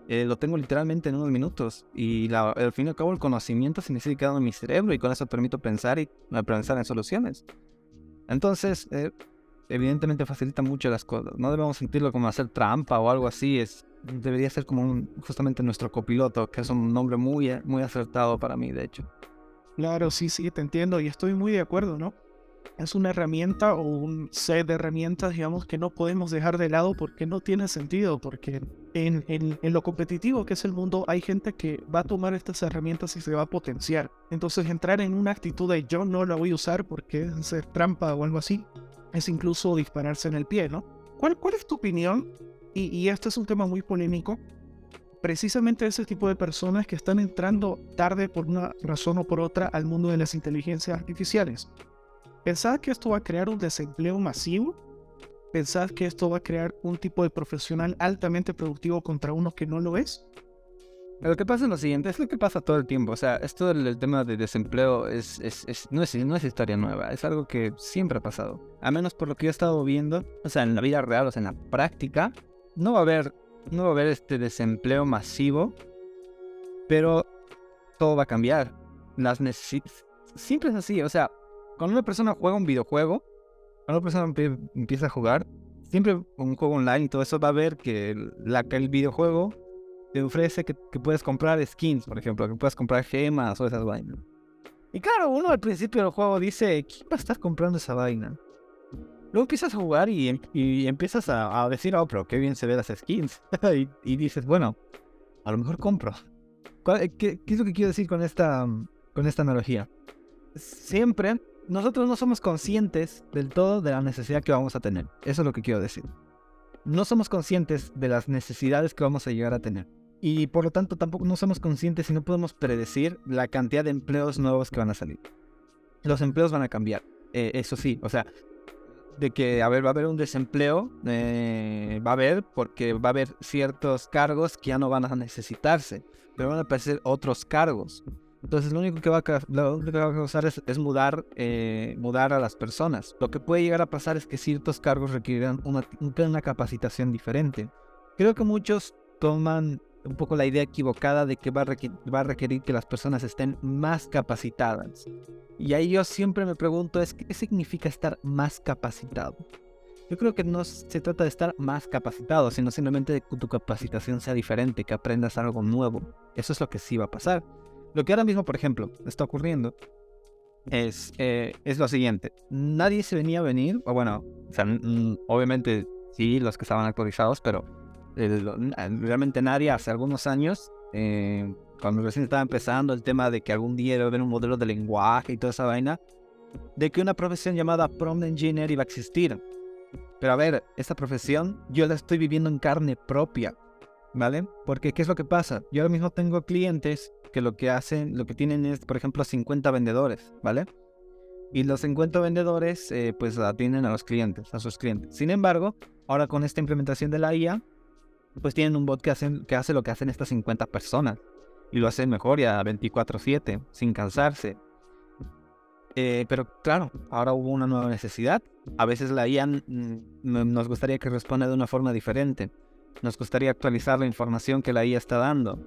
eh, lo tengo literalmente en unos minutos. Y al fin y al cabo el conocimiento se sigue quedando en mi cerebro y con eso permito pensar y pensar en soluciones. Entonces, eh, evidentemente facilita mucho las cosas. No debemos sentirlo como hacer trampa o algo así. Es, debería ser como un, justamente nuestro copiloto, que es un nombre muy, muy acertado para mí, de hecho. Claro, sí, sí, te entiendo y estoy muy de acuerdo, ¿no? Es una herramienta o un set de herramientas, digamos, que no podemos dejar de lado porque no tiene sentido, porque en, en, en, lo competitivo que es el mundo hay gente que va a tomar estas herramientas y se va a potenciar. Entonces entrar en una actitud de yo no la voy a usar porque es hacer trampa o algo así, es incluso dispararse en el pie, ¿no? ¿Cuál, cuál es tu opinión? Y, y este es un tema muy polémico. Precisamente ese tipo de personas que están entrando tarde por una razón o por otra al mundo de las inteligencias artificiales. ¿Pensás que esto va a crear un desempleo masivo? ¿Pensás que esto va a crear un tipo de profesional altamente productivo contra uno que no lo es? Lo que pasa es lo siguiente, es lo que pasa todo el tiempo. O sea, esto del, tema de desempleo es, es, es, no, es, no es historia nueva, es algo que siempre ha pasado. A menos por lo que yo he estado viendo, o sea, en la vida real, o sea, en la práctica, no va a haber, no va a haber este desempleo masivo, pero todo va a cambiar. Las necesidades... Siempre es así, o sea, cuando una persona juega un videojuego, cuando una persona empieza a jugar, siempre un juego online y todo eso va a ver que, la, el videojuego te ofrece que, que, puedes comprar skins, por ejemplo, que puedes comprar gemas o esas vainas. Y claro, uno al principio del juego dice, ¿quién va a estar comprando esa vaina? Luego empiezas a jugar y, y empiezas a, a, decir, oh, pero qué bien se ven las skins. y, y, dices, bueno, a lo mejor compro. ¿Qué, ¿Qué, es lo que quiero decir con esta, con esta analogía? Siempre nosotros no somos conscientes del todo de la necesidad que vamos a tener. Eso es lo que quiero decir. No somos conscientes de las necesidades que vamos a llegar a tener. Y por lo tanto tampoco no somos conscientes y no podemos predecir la cantidad de empleos nuevos que van a salir. Los empleos van a cambiar. Eh, eso sí, o sea, de que a ver, va a haber un desempleo, eh, va a haber porque va a haber ciertos cargos que ya no van a necesitarse, pero van a aparecer otros cargos. Entonces lo único que va a, lo único que va a causar es, es mudar, eh, mudar a las personas. Lo que puede llegar a pasar es que ciertos cargos requerirán una, una capacitación diferente. Creo que muchos toman un poco la idea equivocada de que va a, requerir que las personas estén más capacitadas. Y ahí yo siempre me pregunto es qué significa estar más capacitado. Yo creo que no se trata de estar más capacitado, sino simplemente de que tu capacitación sea diferente, que aprendas algo nuevo. Eso es lo que sí va a pasar. Lo que ahora mismo, por ejemplo, está ocurriendo es, eh, es lo siguiente. Nadie se venía a venir, o bueno, obviamente sí, los que estaban actualizados, pero realmente nadie hace algunos años, eh, cuando recién estaba empezando el tema de que algún día iba a haber un modelo de lenguaje y toda esa vaina, de que una profesión llamada prompt engineer iba a existir. Pero a ver, esta profesión yo la estoy viviendo en carne propia, ¿vale? Porque ¿qué es lo que pasa? Yo ahora mismo tengo clientes que lo que hacen, lo que tienen es, por ejemplo, 50 vendedores, ¿vale? Y los 50 vendedores, eh, pues atienden a los clientes, a sus clientes. Sin embargo, ahora con esta implementación de la IA, pues tienen un bot que, hacen, que hace lo que hacen estas 50 personas. Y lo hace mejor ya 24/7, sin cansarse. Eh, pero claro, ahora hubo una nueva necesidad. A veces la IA nos gustaría que responda de una forma diferente. Nos gustaría actualizar la información que la IA está dando.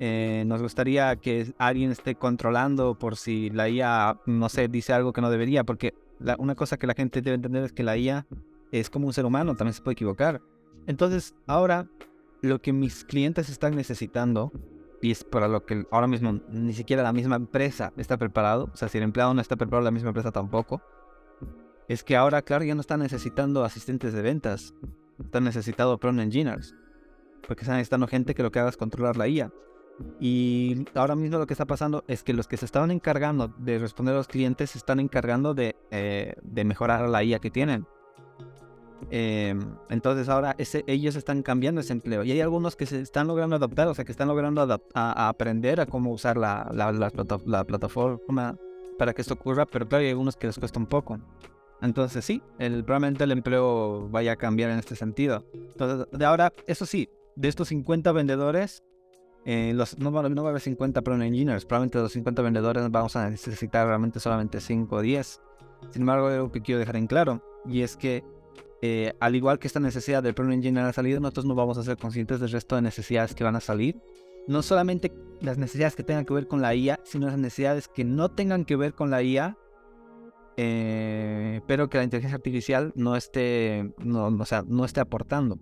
Eh, nos gustaría que alguien esté controlando por si la IA, no sé, dice algo que no debería. Porque una cosa que la gente debe entender es que la IA es como un ser humano, también se puede equivocar. Entonces, ahora lo que mis clientes están necesitando, y es para lo que ahora mismo ni siquiera la misma empresa está preparado, o sea, si el empleado no está preparado, la misma empresa tampoco, es que ahora, claro, ya no están necesitando asistentes de ventas, están necesitando prompt engineers, porque están necesitando gente que lo que haga es controlar la IA. Y ahora mismo lo que está pasando es que los que se estaban encargando de responder a los clientes se están encargando de, eh, de mejorar la IA que tienen. Em, entonces ahora ese, ellos están cambiando ese empleo y hay algunos que se están logrando adaptar, o sea, que están logrando a, aprender a cómo usar la, la, plataforma para que esto ocurra, pero claro, hay algunos que les cuesta un poco. Entonces sí, el, probablemente el empleo vaya a cambiar en este sentido. Entonces, de ahora, eso sí, de estos 50 vendedores, eh, los, no, no, va a haber 50 Pro Engineers, probablemente de los 50 vendedores vamos a necesitar realmente solamente 5 o 10. Sin embargo, algo que quiero dejar en claro, y es que eh, al igual que esta necesidad del Pro Engine ha salido, nosotros no vamos a ser conscientes del resto de necesidades que van a salir. No solamente las necesidades que tengan que ver con la IA, sino las necesidades que no tengan que ver con la IA, eh, pero que la inteligencia artificial no esté, no, o sea, no esté aportando.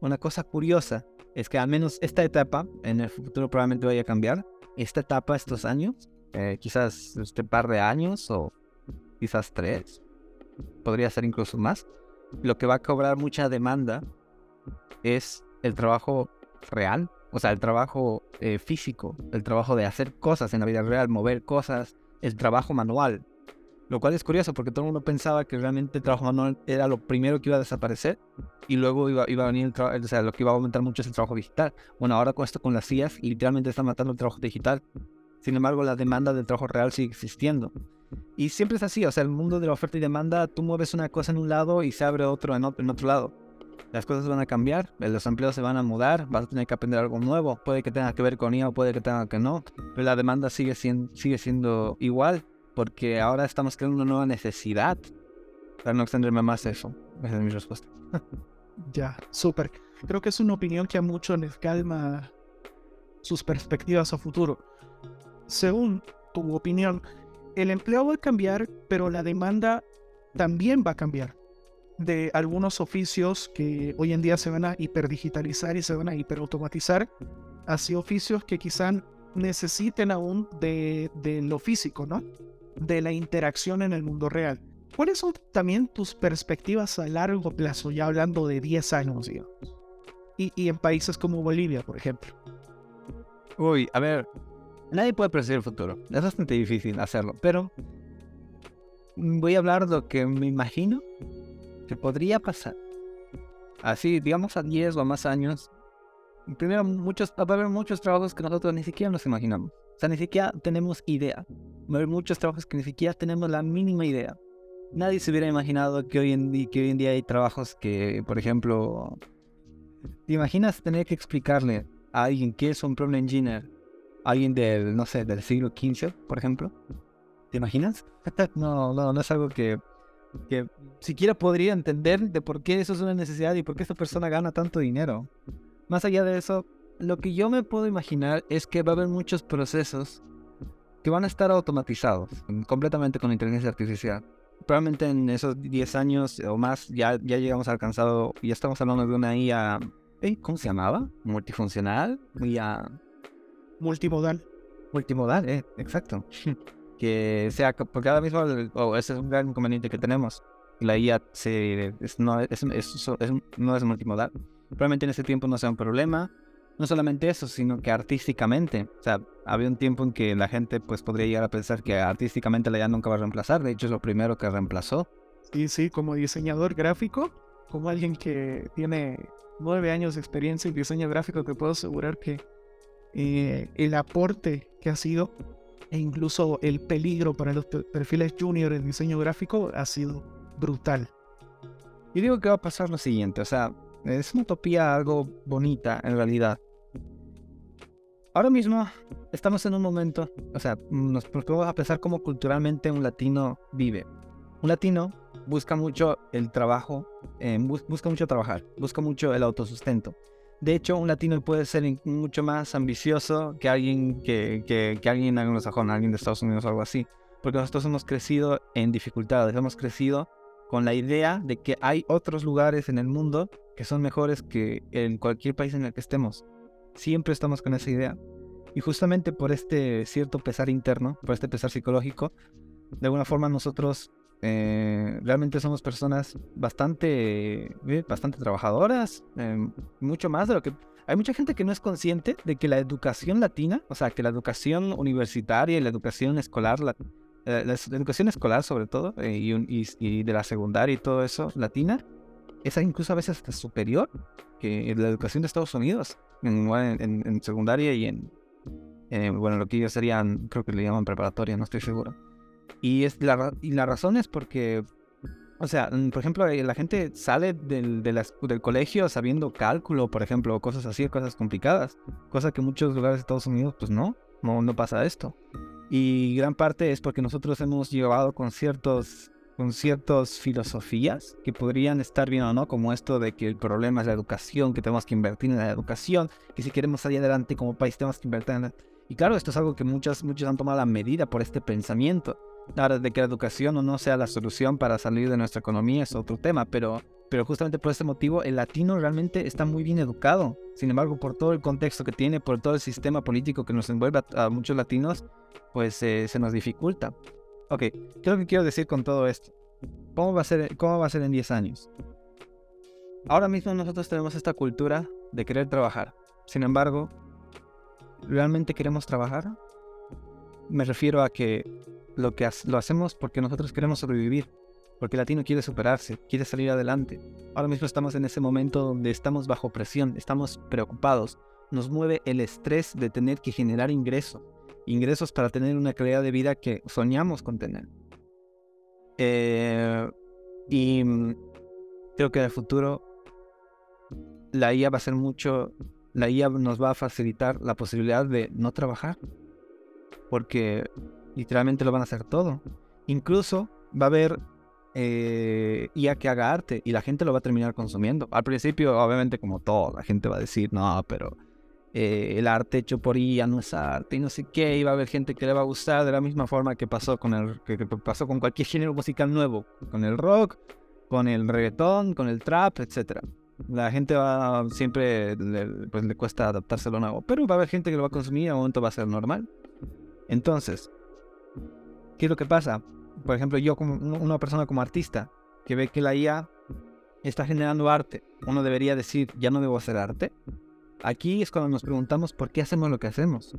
Una cosa curiosa es que al menos esta etapa, en el futuro probablemente vaya a cambiar. Esta etapa, estos años, eh, quizás este par de años o quizás tres, podría ser incluso más lo que va a cobrar mucha demanda es el trabajo real, o sea, el trabajo eh, físico, el trabajo de hacer cosas en la vida real, mover cosas, el trabajo manual. Lo cual es curioso porque todo el mundo pensaba que realmente el trabajo manual era lo primero que iba a desaparecer y luego iba, iba a venir el trabajo, o sea, lo que iba a aumentar mucho es el trabajo digital. Bueno, ahora con esto con las CIAs literalmente están matando el trabajo digital. Sin embargo, la demanda del trabajo real sigue existiendo. Y siempre es así, o sea, el mundo de la oferta y demanda, tú mueves una cosa en un lado y se abre otro en otro, en otro lado. Las cosas van a cambiar, los empleos se van a mudar, vas a tener que aprender algo nuevo. Puede que tenga que ver con IA o puede que tenga que no, pero la demanda sigue siendo, sigue siendo igual, porque ahora estamos creando una nueva necesidad. Para no extenderme más eso, esa es mi respuesta. ya, súper. Creo que es una opinión que a muchos les calma sus perspectivas a futuro. Según tu opinión, el empleo va a cambiar, pero la demanda también va a cambiar. De algunos oficios que hoy en día se van a hiperdigitalizar y se van a hiperautomatizar, hacia oficios que quizás necesiten aún de, lo físico, ¿no? De la interacción en el mundo real. ¿Cuáles son también tus perspectivas a largo plazo, ya hablando de 10 años, digamos? Y, y en países como Bolivia, por ejemplo. Uy, a ver, Nadie puede predecir el futuro. Es bastante difícil hacerlo. Pero voy a hablar de lo que me imagino que podría pasar. Así, digamos a 10 o más años. Primero, muchos, va a haber muchos trabajos que nosotros ni siquiera nos imaginamos. O sea, ni siquiera tenemos idea. Va a haber muchos trabajos que ni siquiera tenemos la mínima idea. Nadie se hubiera imaginado que hoy en, día, que hoy en día hay trabajos que, por ejemplo, ¿te imaginas tener que explicarle a alguien qué es un problem engineer alguien del, no sé, del siglo XV, por ejemplo. ¿Te imaginas? no, no, no es algo que, que siquiera podría entender de por qué eso es una necesidad y por qué esta persona gana tanto dinero. Más allá de eso, lo que yo me puedo imaginar es que va a haber muchos procesos que van a estar automatizados completamente con inteligencia artificial. Probablemente en esos 10 años o más ya, ya llegamos alcanzado, ya estamos hablando de una IA, ¿eh? ¿cómo se llamaba? Multifuncional, IA... Multimodal. Multimodal, eh, exacto. que sea, porque ahora mismo, oh, ese es un gran inconveniente que tenemos. La IA se, no, es, no es multimodal. Probablemente en ese tiempo no sea un problema. No solamente eso, sino que artísticamente. O sea, había un tiempo en que la gente pues podría llegar a pensar que artísticamente la IA nunca va a reemplazar. De hecho, es lo primero que reemplazó. Sí, sí, como diseñador gráfico, como alguien que tiene nueve años de experiencia en diseño gráfico, te puedo asegurar que eh, el aporte que ha sido e incluso el peligro para los perfiles junior en diseño gráfico ha sido brutal. Yo digo que va a pasar lo siguiente, o sea, es una utopía algo bonita en realidad. Ahora mismo estamos en un momento, o sea, nos ponemos a pensar cómo culturalmente un latino vive. Un latino busca mucho el trabajo, eh, busca mucho trabajar, busca mucho el autosustento. De hecho, un latino puede ser mucho más ambicioso que alguien que, que, que alguien anglosajón, alguien de Estados Unidos o algo así. Porque nosotros hemos crecido en dificultades, hemos crecido con la idea de que hay otros lugares en el mundo que son mejores que en cualquier país en el que estemos. Siempre estamos con esa idea. Y justamente por este cierto pesar interno, por este pesar psicológico, de alguna forma nosotros eh, realmente somos personas bastante, eh, bastante trabajadoras, em, mucho más de lo que... Hay mucha gente que no es consciente de que la educación latina, o sea, que la educación universitaria y la educación escolar, la, eh, educación escolar sobre todo, y, de la secundaria y todo eso, latina, es incluso a veces superior que la educación de Estados Unidos, en, en, secundaria y en, bueno, lo que ellos serían, creo que le llaman preparatoria, no estoy seguro. Y, es la, y la razón es porque, o sea, mm, por ejemplo, eh, la gente sale del, del colegio sabiendo cálculo, por ejemplo, cosas así, cosas complicadas, cosa que en muchos lugares de Estados Unidos, pues no, no, no pasa esto. Y gran parte es porque nosotros hemos llevado con ciertos con ciertas filosofías que podrían estar bien o no, como esto de que el problema es la educación, que tenemos que invertir en la educación, que si queremos salir adelante como país tenemos que invertir en la... Y claro, esto es algo que muchos, muchos han tomado la medida por este pensamiento. Ahora, de que la educación o no sea la solución para salir de nuestra economía es otro tema, pero, pero justamente por este motivo el latino realmente está muy bien educado. Sin embargo, por todo el contexto que tiene, por todo el sistema político que nos envuelve a, muchos latinos, pues eh, se nos dificulta. Ok, ¿qué es lo que quiero decir con todo esto? ¿Cómo va a ser, cómo va a ser en 10 años? Ahora mismo nosotros tenemos esta cultura de querer trabajar. Sin embargo, ¿realmente queremos trabajar? Me refiero a que lo, que lo hacemos porque nosotros queremos sobrevivir, porque el latino quiere superarse, quiere salir adelante. Ahora mismo estamos en ese momento donde estamos bajo presión, estamos preocupados, nos mueve el estrés de tener que generar ingresos ingresos para tener una calidad de vida que soñamos con tener. Eh, y creo que en el futuro la IA va a ser mucho, la IA nos va a facilitar la posibilidad de no trabajar, porque literalmente lo van a hacer todo. Incluso va a haber eh, IA que haga arte y la gente lo va a terminar consumiendo. Al principio, obviamente, como todo, la gente va a decir, no, pero eh, el arte hecho por IA no es arte y no sé qué, y va a haber gente que le va a gustar de la misma forma que pasó con el que, pasó con cualquier género musical nuevo, con el rock, con el reggaetón, con el trap, etc. La gente va siempre le, pues le cuesta adaptarse a lo nuevo, pero va a haber gente que lo va a consumir y a un momento va a ser normal. Entonces, ¿qué es lo que pasa? Por ejemplo, yo como una persona como artista que ve que la IA está generando arte, uno debería decir, ya no debo hacer arte. Aquí es cuando nos preguntamos por qué hacemos lo que hacemos.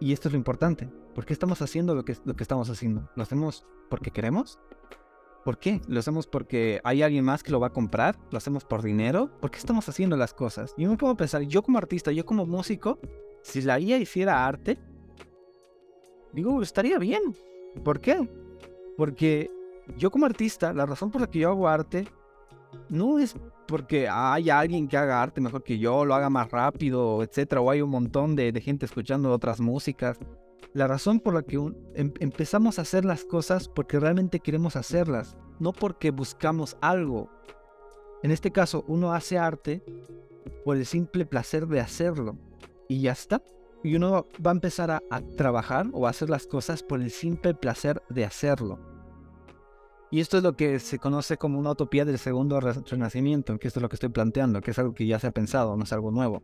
Y esto es lo importante. ¿Por qué estamos haciendo lo que, lo que estamos haciendo? ¿Lo hacemos porque queremos? ¿Por qué? ¿Lo hacemos porque hay alguien más que lo va a comprar? ¿Lo hacemos por dinero? ¿Por qué estamos haciendo las cosas? Y me puedo pensar, yo como artista, yo como músico, si la IA hiciera arte, digo, estaría bien. ¿Por qué? Porque yo como artista, la razón por la que yo hago arte no es porque hay alguien que haga arte mejor que yo, lo haga más rápido, etcétera, o hay un montón de, gente escuchando otras músicas. La razón por la que em, empezamos a hacer las cosas porque realmente queremos hacerlas, no porque buscamos algo. En este caso, uno hace arte por el simple placer de hacerlo y ya está. Y uno va a empezar a, trabajar o a hacer las cosas por el simple placer de hacerlo. Y esto es lo que se conoce como una utopía del segundo renacimiento, que esto es lo que estoy planteando, que es algo que ya se ha pensado, no es algo nuevo.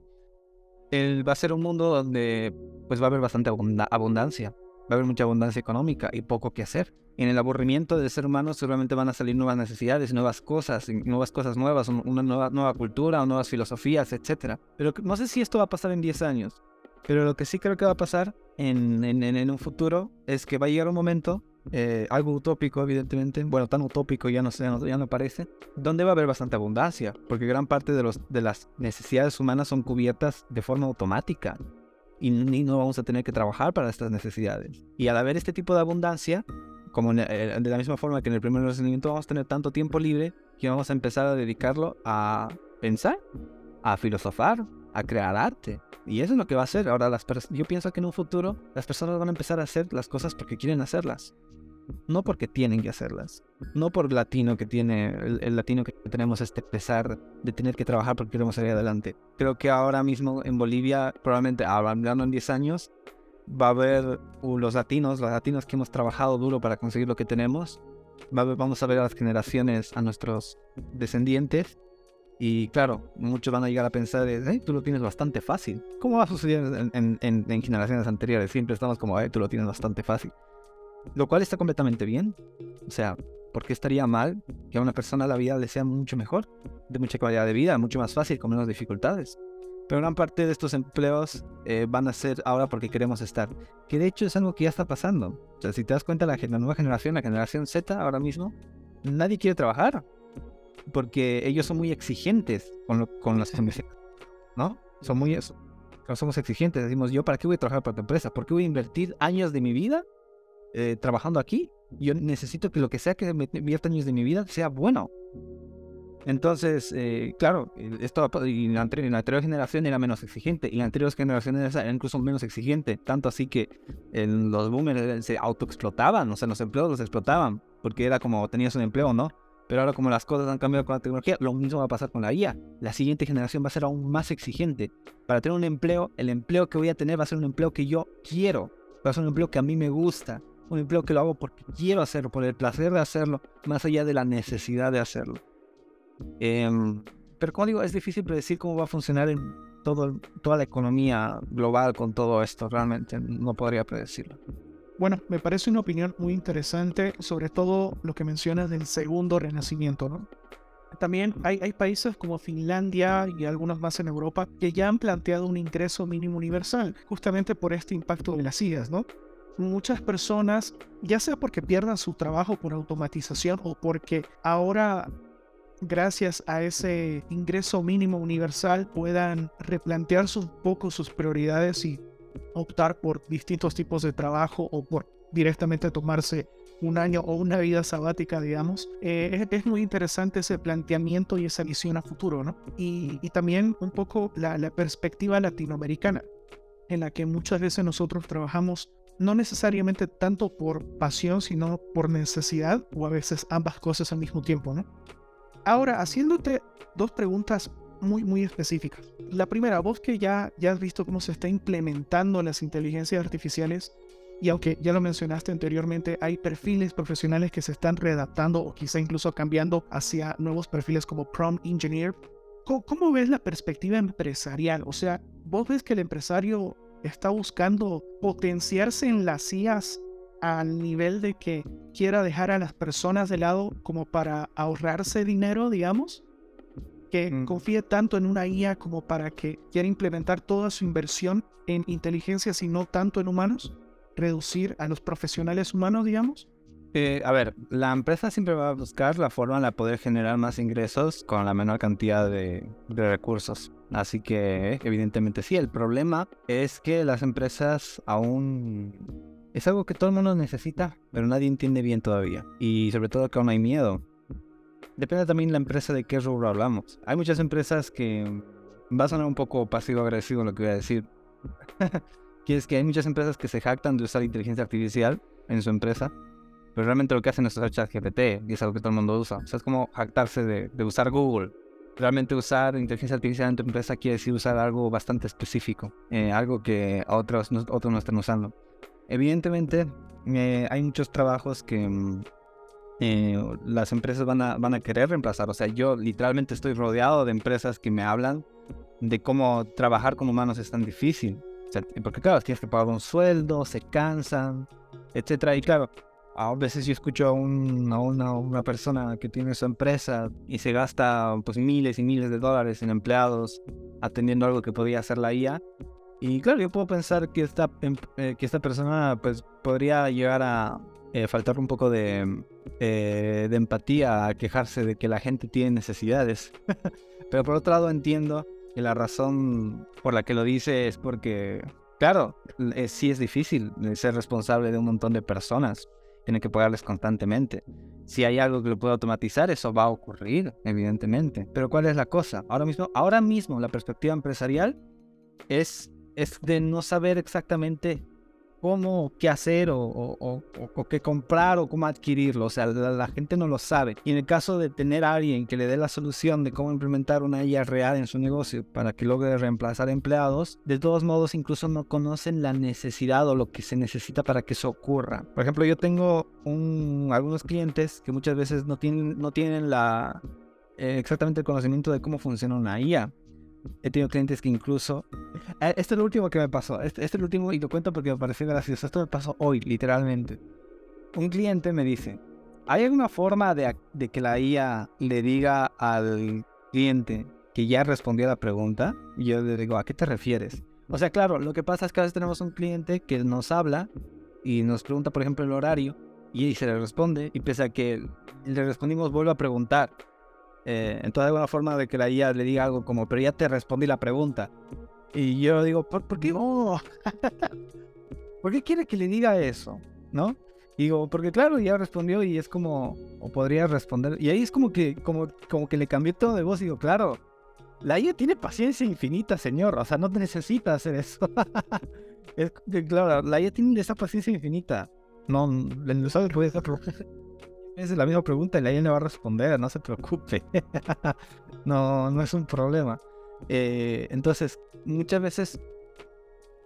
El, va a ser un mundo donde pues va a haber bastante abundancia, va a haber mucha abundancia económica y poco que hacer. En el aburrimiento del ser humano seguramente van a salir nuevas necesidades, nuevas cosas, nuevas cosas nuevas, una nueva, nueva cultura, nuevas filosofías, etc. Pero no sé si esto va a pasar en 10 años, pero lo que sí creo que va a pasar en, en, en un futuro es que va a llegar un momento eh, algo utópico, evidentemente, bueno, tan utópico ya no, sé, ya no parece, donde va a haber bastante abundancia, porque gran parte de, los, de las necesidades humanas son cubiertas de forma automática y no vamos a tener que trabajar para estas necesidades. Y al haber este tipo de abundancia, como eh, de la misma forma que en el primer renacimiento vamos a tener tanto tiempo libre que vamos a empezar a dedicarlo a pensar, a filosofar, a crear arte. Y eso es lo que va a hacer. Ahora, las yo pienso que en un futuro las personas van a empezar a hacer las cosas porque quieren hacerlas no porque tienen que hacerlas, no por latino que tiene, el, latino que tenemos este pesar de tener que trabajar porque queremos salir adelante. Creo que ahora mismo en Bolivia, probablemente hablando en 10 años, va a haber uh, los latinos, los latinos que hemos trabajado duro para conseguir lo que tenemos, vamos a ver a las generaciones, a nuestros descendientes, y claro, muchos van a llegar a pensar, hey, tú lo tienes bastante fácil. ¿Cómo va a suceder en, en generaciones anteriores? Siempre estamos como, hey, tú lo tienes bastante fácil. Lo cual está completamente bien. O sea, ¿por qué estaría mal que a una persona la vida le sea mucho mejor, de mucha calidad de vida, mucho más fácil, con menos dificultades? Pero gran parte de estos empleos eh, van a ser ahora porque queremos estar. Que de hecho es algo que ya está pasando. O sea, si te das cuenta, la, nueva generación, la generación Z ahora mismo, nadie quiere trabajar. Porque ellos son muy exigentes con, con las ¿no? Son muy... Somos exigentes. Decimos, yo, ¿para qué voy a trabajar para tu empresa? ¿Por qué voy a invertir años de mi vida eh, trabajando aquí, yo necesito que lo que sea que me invierta años de mi vida sea bueno. Entonces, eh, claro, esto y la, anterior, la, anterior, generación era menos exigente y la anterior generación era incluso menos exigente, tanto así que en los boomers se autoexplotaban, o sea, los empleos los explotaban, porque era como tenías un empleo, ¿no? Pero ahora como las cosas han cambiado con la tecnología, lo mismo va a pasar con la IA. La siguiente generación va a ser aún más exigente. Para tener un empleo, el empleo que voy a tener va a ser un empleo que yo quiero, va a ser un empleo que a mí me gusta, un empleo que lo hago porque quiero hacerlo, por el placer de hacerlo, más allá de la necesidad de hacerlo. Em, pero como digo, es difícil predecir cómo va a funcionar toda la economía global con todo esto, realmente no podría predecirlo. Bueno, me parece una opinión muy interesante, sobre todo lo que mencionas del segundo renacimiento, ¿no? También hay, países como Finlandia y algunos más en Europa que ya han planteado un ingreso mínimo universal, justamente por este impacto de las IAS, ¿no? muchas personas, ya sea porque pierdan su trabajo por automatización o porque ahora gracias a ese ingreso mínimo universal puedan replantearse un poco sus prioridades y optar por distintos tipos de trabajo o por directamente tomarse un año o una vida sabática, digamos. Eh, es, muy interesante ese planteamiento y esa visión a futuro, ¿no? Y, también un poco la perspectiva latinoamericana, en la que muchas veces nosotros trabajamos no necesariamente tanto por pasión, sino por necesidad, o a veces ambas cosas al mismo tiempo, ¿no? Ahora, haciéndote dos preguntas muy, muy específicas. La primera, vos que ya, ya has visto cómo se está implementando las inteligencias artificiales, y aunque ya lo mencionaste anteriormente, hay perfiles profesionales que se están readaptando o quizá incluso cambiando hacia nuevos perfiles como prompt engineer. ¿Cómo, cómo ves la perspectiva empresarial? O sea, ¿vos ves que el empresario está buscando potenciarse en las IAS al nivel de que quiera dejar a las personas de lado como para ahorrarse dinero, digamos, que mm. confíe tanto en una IA como para que quiera implementar toda su inversión en inteligencias y no tanto en humanos, reducir a los profesionales humanos, digamos. Eh, a ver, la empresa siempre va a buscar la forma de poder generar más ingresos con la menor cantidad de, recursos. Así que, evidentemente sí, el problema es que las empresas aún... Es algo que todo el mundo necesita, pero nadie entiende bien todavía. Y sobre todo que aún hay miedo. Depende también de la empresa de qué rubro hablamos. Hay muchas empresas que va a sonar un poco pasivo-agresivo lo que voy a decir. que es que hay muchas empresas que se jactan de usar inteligencia artificial en su empresa, pero realmente lo que hacen es usar ChatGPT y es algo que todo el mundo usa. O sea, es como jactarse de, de usar Google. Realmente usar inteligencia artificial en tu empresa quiere decir usar algo bastante específico, eh, algo que otros no, otros no están usando. Evidentemente, eh, hay muchos trabajos que mm, eh, las empresas van a, van a querer reemplazar. O sea, yo literalmente estoy rodeado de empresas que me hablan de cómo trabajar con humanos es tan difícil. porque claro, tienes que pagar un sueldo, se cansan, etcétera. Y claro, a veces yo escucho a, una, una, persona que tiene su empresa y se gasta pues miles y miles de dólares en empleados atendiendo algo que podría hacer la IA. Y claro, yo puedo pensar que esta, em, eh, que esta persona pues podría llegar a eh, faltar un poco de, eh, de empatía, a quejarse de que la gente tiene necesidades. Pero por otro lado entiendo que la razón por la que lo dice es porque, claro, sí es difícil ser responsable de un montón de personas tiene que pagarles constantemente. Si hay algo que lo puede automatizar, eso va a ocurrir, evidentemente. Pero ¿cuál es la cosa? Ahora mismo, ahora mismo la perspectiva empresarial es, es de no saber exactamente cómo, qué hacer o, qué comprar o cómo adquirirlo. O sea, la, gente no lo sabe. Y en el caso de tener a alguien que le dé la solución de cómo implementar una IA real en su negocio para que logre reemplazar empleados, de todos modos incluso no conocen la necesidad o lo que se necesita para que eso ocurra. Por ejemplo, yo tengo algunos clientes que muchas veces no tienen, no tienen la, eh, exactamente el conocimiento de cómo funciona una IA. He tenido clientes que incluso... Eh, esto es lo último que me pasó. Este, este, es lo último y lo cuento porque me pareció gracioso. Esto me pasó hoy, literalmente. Un cliente me dice, ¿hay alguna forma de, de que la IA le diga al cliente que ya respondió a la pregunta? Y yo le digo, ¿a qué te refieres? O sea, claro, lo que pasa es que a veces tenemos un cliente que nos habla y nos pregunta, por ejemplo, el horario y se le responde y pese a que le respondimos, vuelve a preguntar. Eh, entonces, hay una forma de que la IA le diga algo como, pero ya te respondí la pregunta. Y yo digo, ¿por, qué? Oh? ¿Por qué quiere que le diga eso? ¿No? digo, porque claro, ya respondió y es como, o podría responder. Y ahí es como que, como, como que le cambié todo de voz y digo, claro, la IA tiene paciencia infinita, señor. O sea, no necesita hacer eso. es claro, la IA tiene esa paciencia infinita. No, el usuario puede hacer es la misma pregunta y la IA le va a responder, no se preocupe. no, no es un problema. Eh, entonces, muchas veces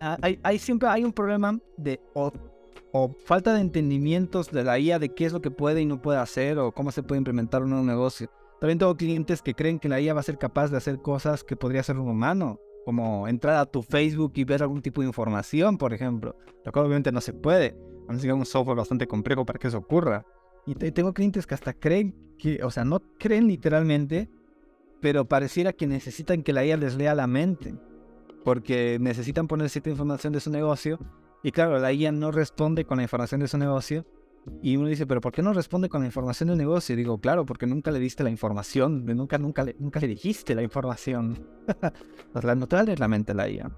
hay, hay, siempre hay un problema de o, falta de entendimientos de la IA de qué es lo que puede y no puede hacer o cómo se puede implementar un nuevo negocio. También tengo clientes que creen que la IA va a ser capaz de hacer cosas que podría hacer un humano, como entrar a tu Facebook y ver algún tipo de información, por ejemplo. Lo cual obviamente no se puede. Necesita un software bastante complejo para que eso ocurra. Y tengo clientes que hasta creen que, o sea, no creen literalmente, pero pareciera que necesitan que la IA les lea la mente, porque necesitan poner cierta información de su negocio. Y claro, la IA no responde con la información de su negocio. Y uno dice, pero ¿por qué no responde con la información del negocio? Y digo, claro, porque nunca le diste la información, nunca, nunca, le, nunca le dijiste la información. o sea, no te la mente la IA.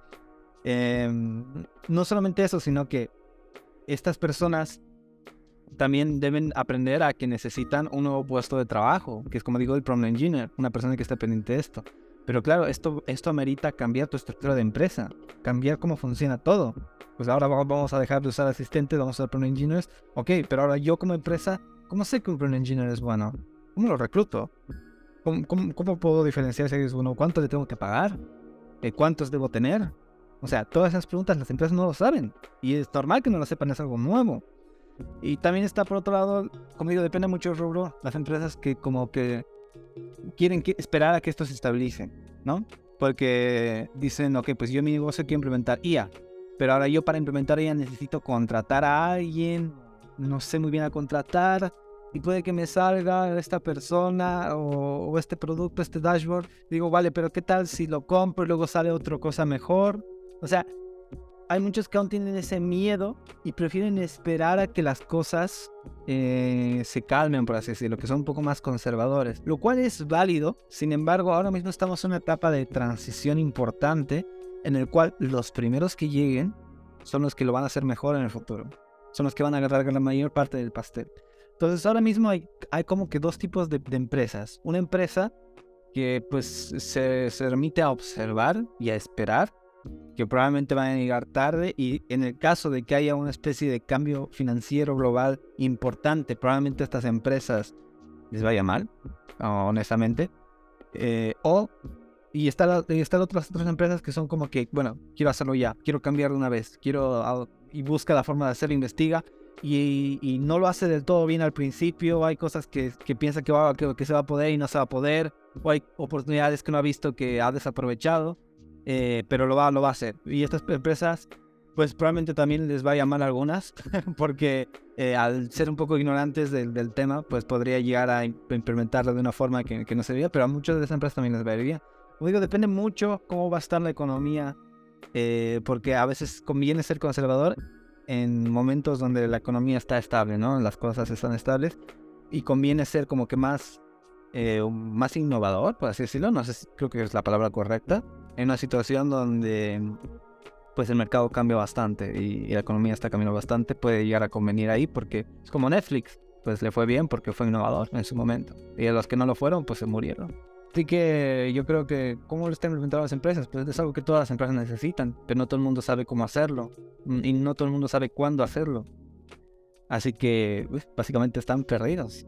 Em, no solamente eso, sino que estas personas también deben aprender a que necesitan un nuevo puesto de trabajo, que es como digo el problem engineer, una persona que esté pendiente de esto. Pero claro, esto, esto amerita cambiar tu estructura de empresa, cambiar cómo funciona todo. Pues ahora vamos a dejar de usar asistentes, vamos a usar problem engineers. Ok, pero ahora yo como empresa, ¿cómo sé que un problem engineer es bueno? ¿Cómo lo recluto? ¿Cómo, cómo, puedo diferenciar si es bueno? ¿Cuánto le tengo que pagar? Eh, ¿Cuántos debo tener? O sea, todas esas preguntas las empresas no lo saben. Y es normal que no lo sepan, es algo nuevo. Y también está por otro lado, como digo, depende mucho del rubro, las empresas que como que quieren esperar a que esto se estabilice, ¿no? Porque dicen, ok, pues yo mi negocio quiero implementar IA, pero ahora yo para implementar IA necesito contratar a alguien, no sé muy bien a contratar, y puede que me salga esta persona o, o, este producto, este dashboard. Digo, vale, pero ¿qué tal si lo compro y luego sale otra cosa mejor? O sea, hay muchos que aún tienen ese miedo y prefieren esperar a que las cosas eh, se calmen, por así decirlo, que son un poco más conservadores, lo cual es válido. Sin embargo, ahora mismo estamos en una etapa de transición importante en el cual los primeros que lleguen son los que lo van a hacer mejor en el futuro. Son los que van a agarrar la mayor parte del pastel. Entonces ahora mismo hay, como que dos tipos de, empresas. Una empresa que pues se, se a observar y a esperar, que probablemente van a llegar tarde y en el caso de que haya una especie de cambio financiero global importante, probablemente estas empresas les vaya mal, honestamente. Eh, o, y están está otras, otras empresas que son como que, bueno, quiero hacerlo ya, quiero cambiar de una vez, quiero, y busca la forma de hacerlo, investiga, y, no lo hace del todo bien al principio, hay cosas que, que piensa que, va, que, que, se va a poder y no se va a poder, o hay oportunidades que no ha visto que ha desaprovechado, eh, pero lo va, lo va a hacer. Y estas empresas, pues probablemente también les va a llamar algunas, porque eh, al ser un poco ignorantes del, tema, pues podría llegar a implementarlo de una forma que, no se veía, pero a muchas de esas empresas también les va a ir bien. Como digo, depende mucho cómo va a estar la economía, eh, porque a veces conviene ser conservador en momentos donde la economía está estable, ¿no? Las cosas están estables y conviene ser como que más, más innovador, por así decirlo, no sé si creo que es la palabra correcta, en una situación donde pues el mercado cambia bastante y, y, la economía está cambiando bastante, puede llegar a convenir ahí porque es como Netflix, pues le fue bien porque fue innovador en su momento y a los que no lo fueron pues se murieron. Así que yo creo que, ¿cómo lo están implementando las empresas? Pues es algo que todas las empresas necesitan, pero no todo el mundo sabe cómo hacerlo mm, y no todo el mundo sabe cuándo hacerlo. Así que, pues, básicamente están perdidos.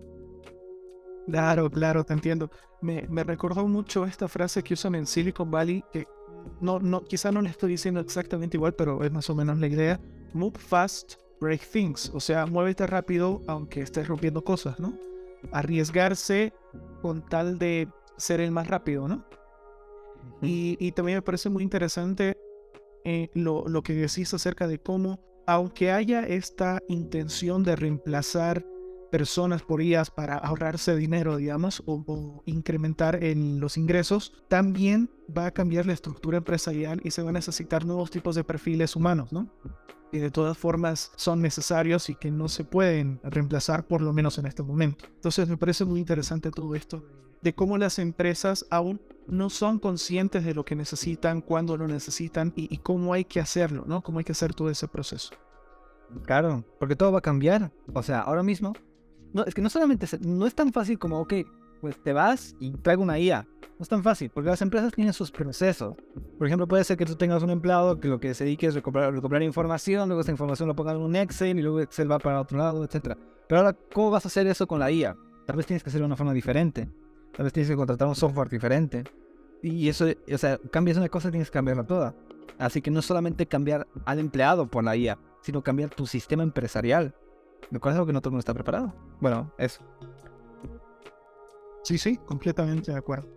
Claro, claro, te entiendo. Me, me, recordó mucho esta frase que usan en Silicon Valley, que no, no, quizá no le estoy diciendo exactamente igual, pero es más o menos la idea. Move fast, break things. O sea, muévete rápido aunque estés rompiendo cosas, ¿no? Arriesgarse con tal de ser el más rápido, ¿no? Y, y también me parece muy interesante eh, lo, lo, que decís acerca de cómo, aunque haya esta intención de reemplazar personas por IAS para ahorrarse dinero, digamos, o, o, incrementar en los ingresos, también va a cambiar la estructura empresarial y se van a necesitar nuevos tipos de perfiles humanos, ¿no? Y de todas formas son necesarios y que no se pueden reemplazar, por lo menos en este momento. Entonces me parece muy interesante todo esto de cómo las empresas aún no son conscientes de lo que necesitan, cuándo lo necesitan y, y, cómo hay que hacerlo, ¿no? Cómo hay que hacer todo ese proceso. Claro, porque todo va a cambiar. O sea, ahora mismo, no, es que no solamente, no es tan fácil como, ok, pues te vas y traigo una IA. No es tan fácil, porque las empresas tienen sus procesos. Por ejemplo, puede ser que tú tengas un empleado que lo que se dedique es recopilar información, luego esa información lo ponga en un Excel y luego Excel va para otro lado, etc. Pero ahora, ¿cómo vas a hacer eso con la IA? Tal vez tienes que hacerlo de una forma diferente. Tal vez tienes que contratar un software diferente. Y eso, o sea, cambias una cosa, tienes que cambiarla toda. Así que no solamente cambiar al empleado por la IA, sino cambiar tu sistema empresarial. Lo cual es algo que no todo el mundo está preparado. Bueno, eso. Sí, sí, completamente de acuerdo.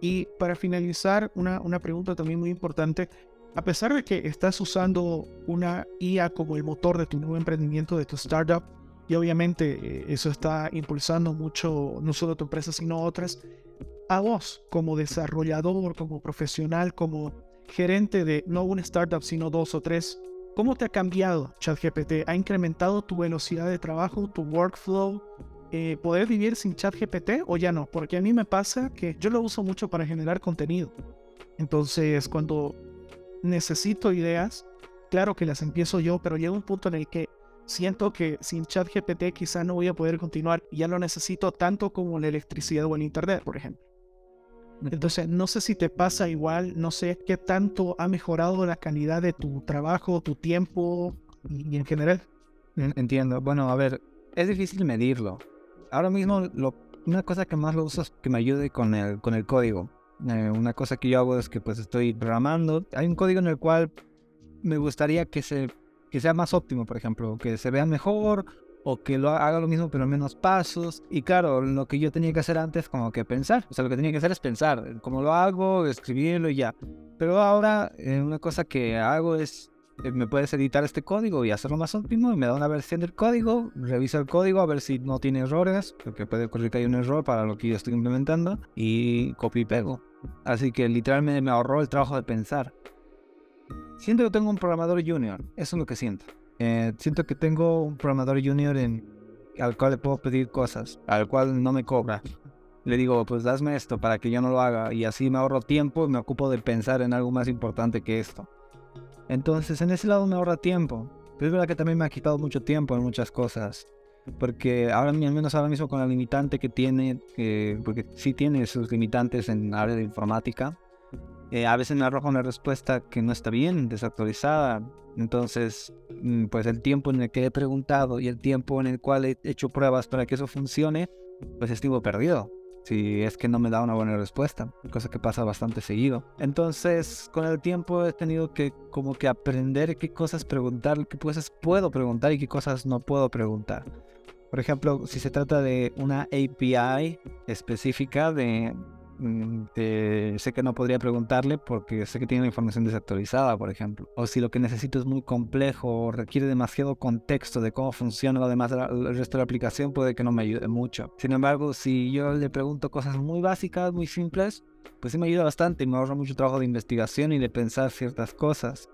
Y para finalizar, una, una pregunta también muy importante. A pesar de que estás usando una IA como el motor de tu nuevo emprendimiento, de tu startup, y obviamente eh, eso está impulsando mucho, no solo tu empresa, sino otras. A vos, como desarrollador, como profesional, como gerente de no una startup, sino dos o tres, ¿cómo te ha cambiado ChatGPT? ¿Ha incrementado tu velocidad de trabajo, tu workflow? Eh, ¿Poder vivir sin ChatGPT o ya no? Porque a mí me pasa que yo lo uso mucho para generar contenido. Entonces, cuando necesito ideas, claro que las empiezo yo, pero llega un punto en el que siento que sin ChatGPT quizá no voy a poder continuar. Ya lo necesito tanto como la electricidad o el internet, por ejemplo. Entonces, no sé si te pasa igual, no sé qué tanto ha mejorado la calidad de tu trabajo, tu tiempo y, en general. Entiendo. Bueno, a ver, es difícil medirlo. Ahora mismo, lo, una cosa que más lo uso es que me ayude con el, con el código. Eh, una cosa que yo hago es que pues estoy programando. Hay un código en el cual me gustaría que se que sea más óptimo, por ejemplo, que se vea mejor o que lo haga lo mismo pero en menos pasos. Y claro, lo que yo tenía que hacer antes como que pensar, o sea, lo que tenía que hacer es pensar cómo lo hago, escribirlo y ya. Pero ahora eh, una cosa que hago es, eh, me puedes editar este código y hacerlo más óptimo y me da una versión del código, reviso el código a ver si no tiene errores, porque puede ocurrir que hay un error para lo que yo estoy implementando y copio y pego. Así que literalmente me ahorró el trabajo de pensar. Siento que tengo un programador junior, eso es lo que siento. Eh, siento que tengo un programador junior en, al cual le puedo pedir cosas, al cual no me cobra. Le digo, pues hazme esto para que yo no lo haga y así me ahorro tiempo y me ocupo de pensar en algo más importante que esto. Entonces, en ese lado me ahorra tiempo. Pero es verdad que también me ha quitado mucho tiempo en muchas cosas. porque ahora al menos ahora mismo con la limitante que tiene, porque sí tiene sus limitantes en área de informática, eh, a veces me arroja una respuesta que no está bien, desactualizada. Entonces, mm, pues el tiempo en el que he preguntado y el tiempo en el cual he hecho pruebas para que eso funcione, pues estuvo perdido. Si es que no me da una buena respuesta, cosa que pasa bastante seguido. Entonces, con el tiempo he tenido que como que aprender qué cosas preguntar, qué cosas puedo preguntar y qué cosas no puedo preguntar. Por ejemplo, si se trata de una API específica de, Mm, sé que no podría preguntarle porque sé que tiene la información desactualizada, por ejemplo. O si lo que necesito es muy complejo o requiere demasiado contexto de cómo funciona lo demás, el resto de la aplicación, puede que no me ayude mucho. Sin embargo, si yo le pregunto cosas muy básicas, muy simples, pues sí me ayuda bastante y me ahorra mucho trabajo de investigación y de pensar ciertas cosas.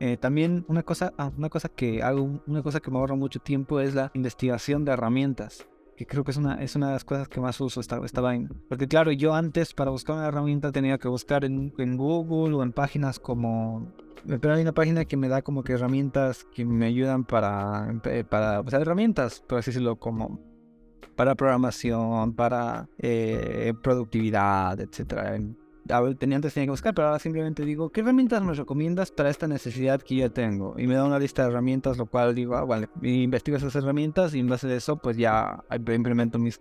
Eh, también una cosa, ah, una cosa que hago, una cosa que me ahorra mucho tiempo es la investigación de herramientas que creo que es una, es una de las cosas que más uso esta, esta vaina. Porque claro, yo antes para buscar una herramienta tenía que buscar en, en Google o en páginas como... Pero hay una página que me da como que herramientas que me ayudan para... para o sea, herramientas, por así decirlo, como para programación, para eh, productividad, etcétera tenía antes tenía que buscar, pero ahora simplemente digo, ¿qué herramientas me recomiendas para esta necesidad que yo tengo? Y me da una lista de herramientas, lo cual digo, ah, vale, investigo esas herramientas y en base a eso, pues ya implemento mis,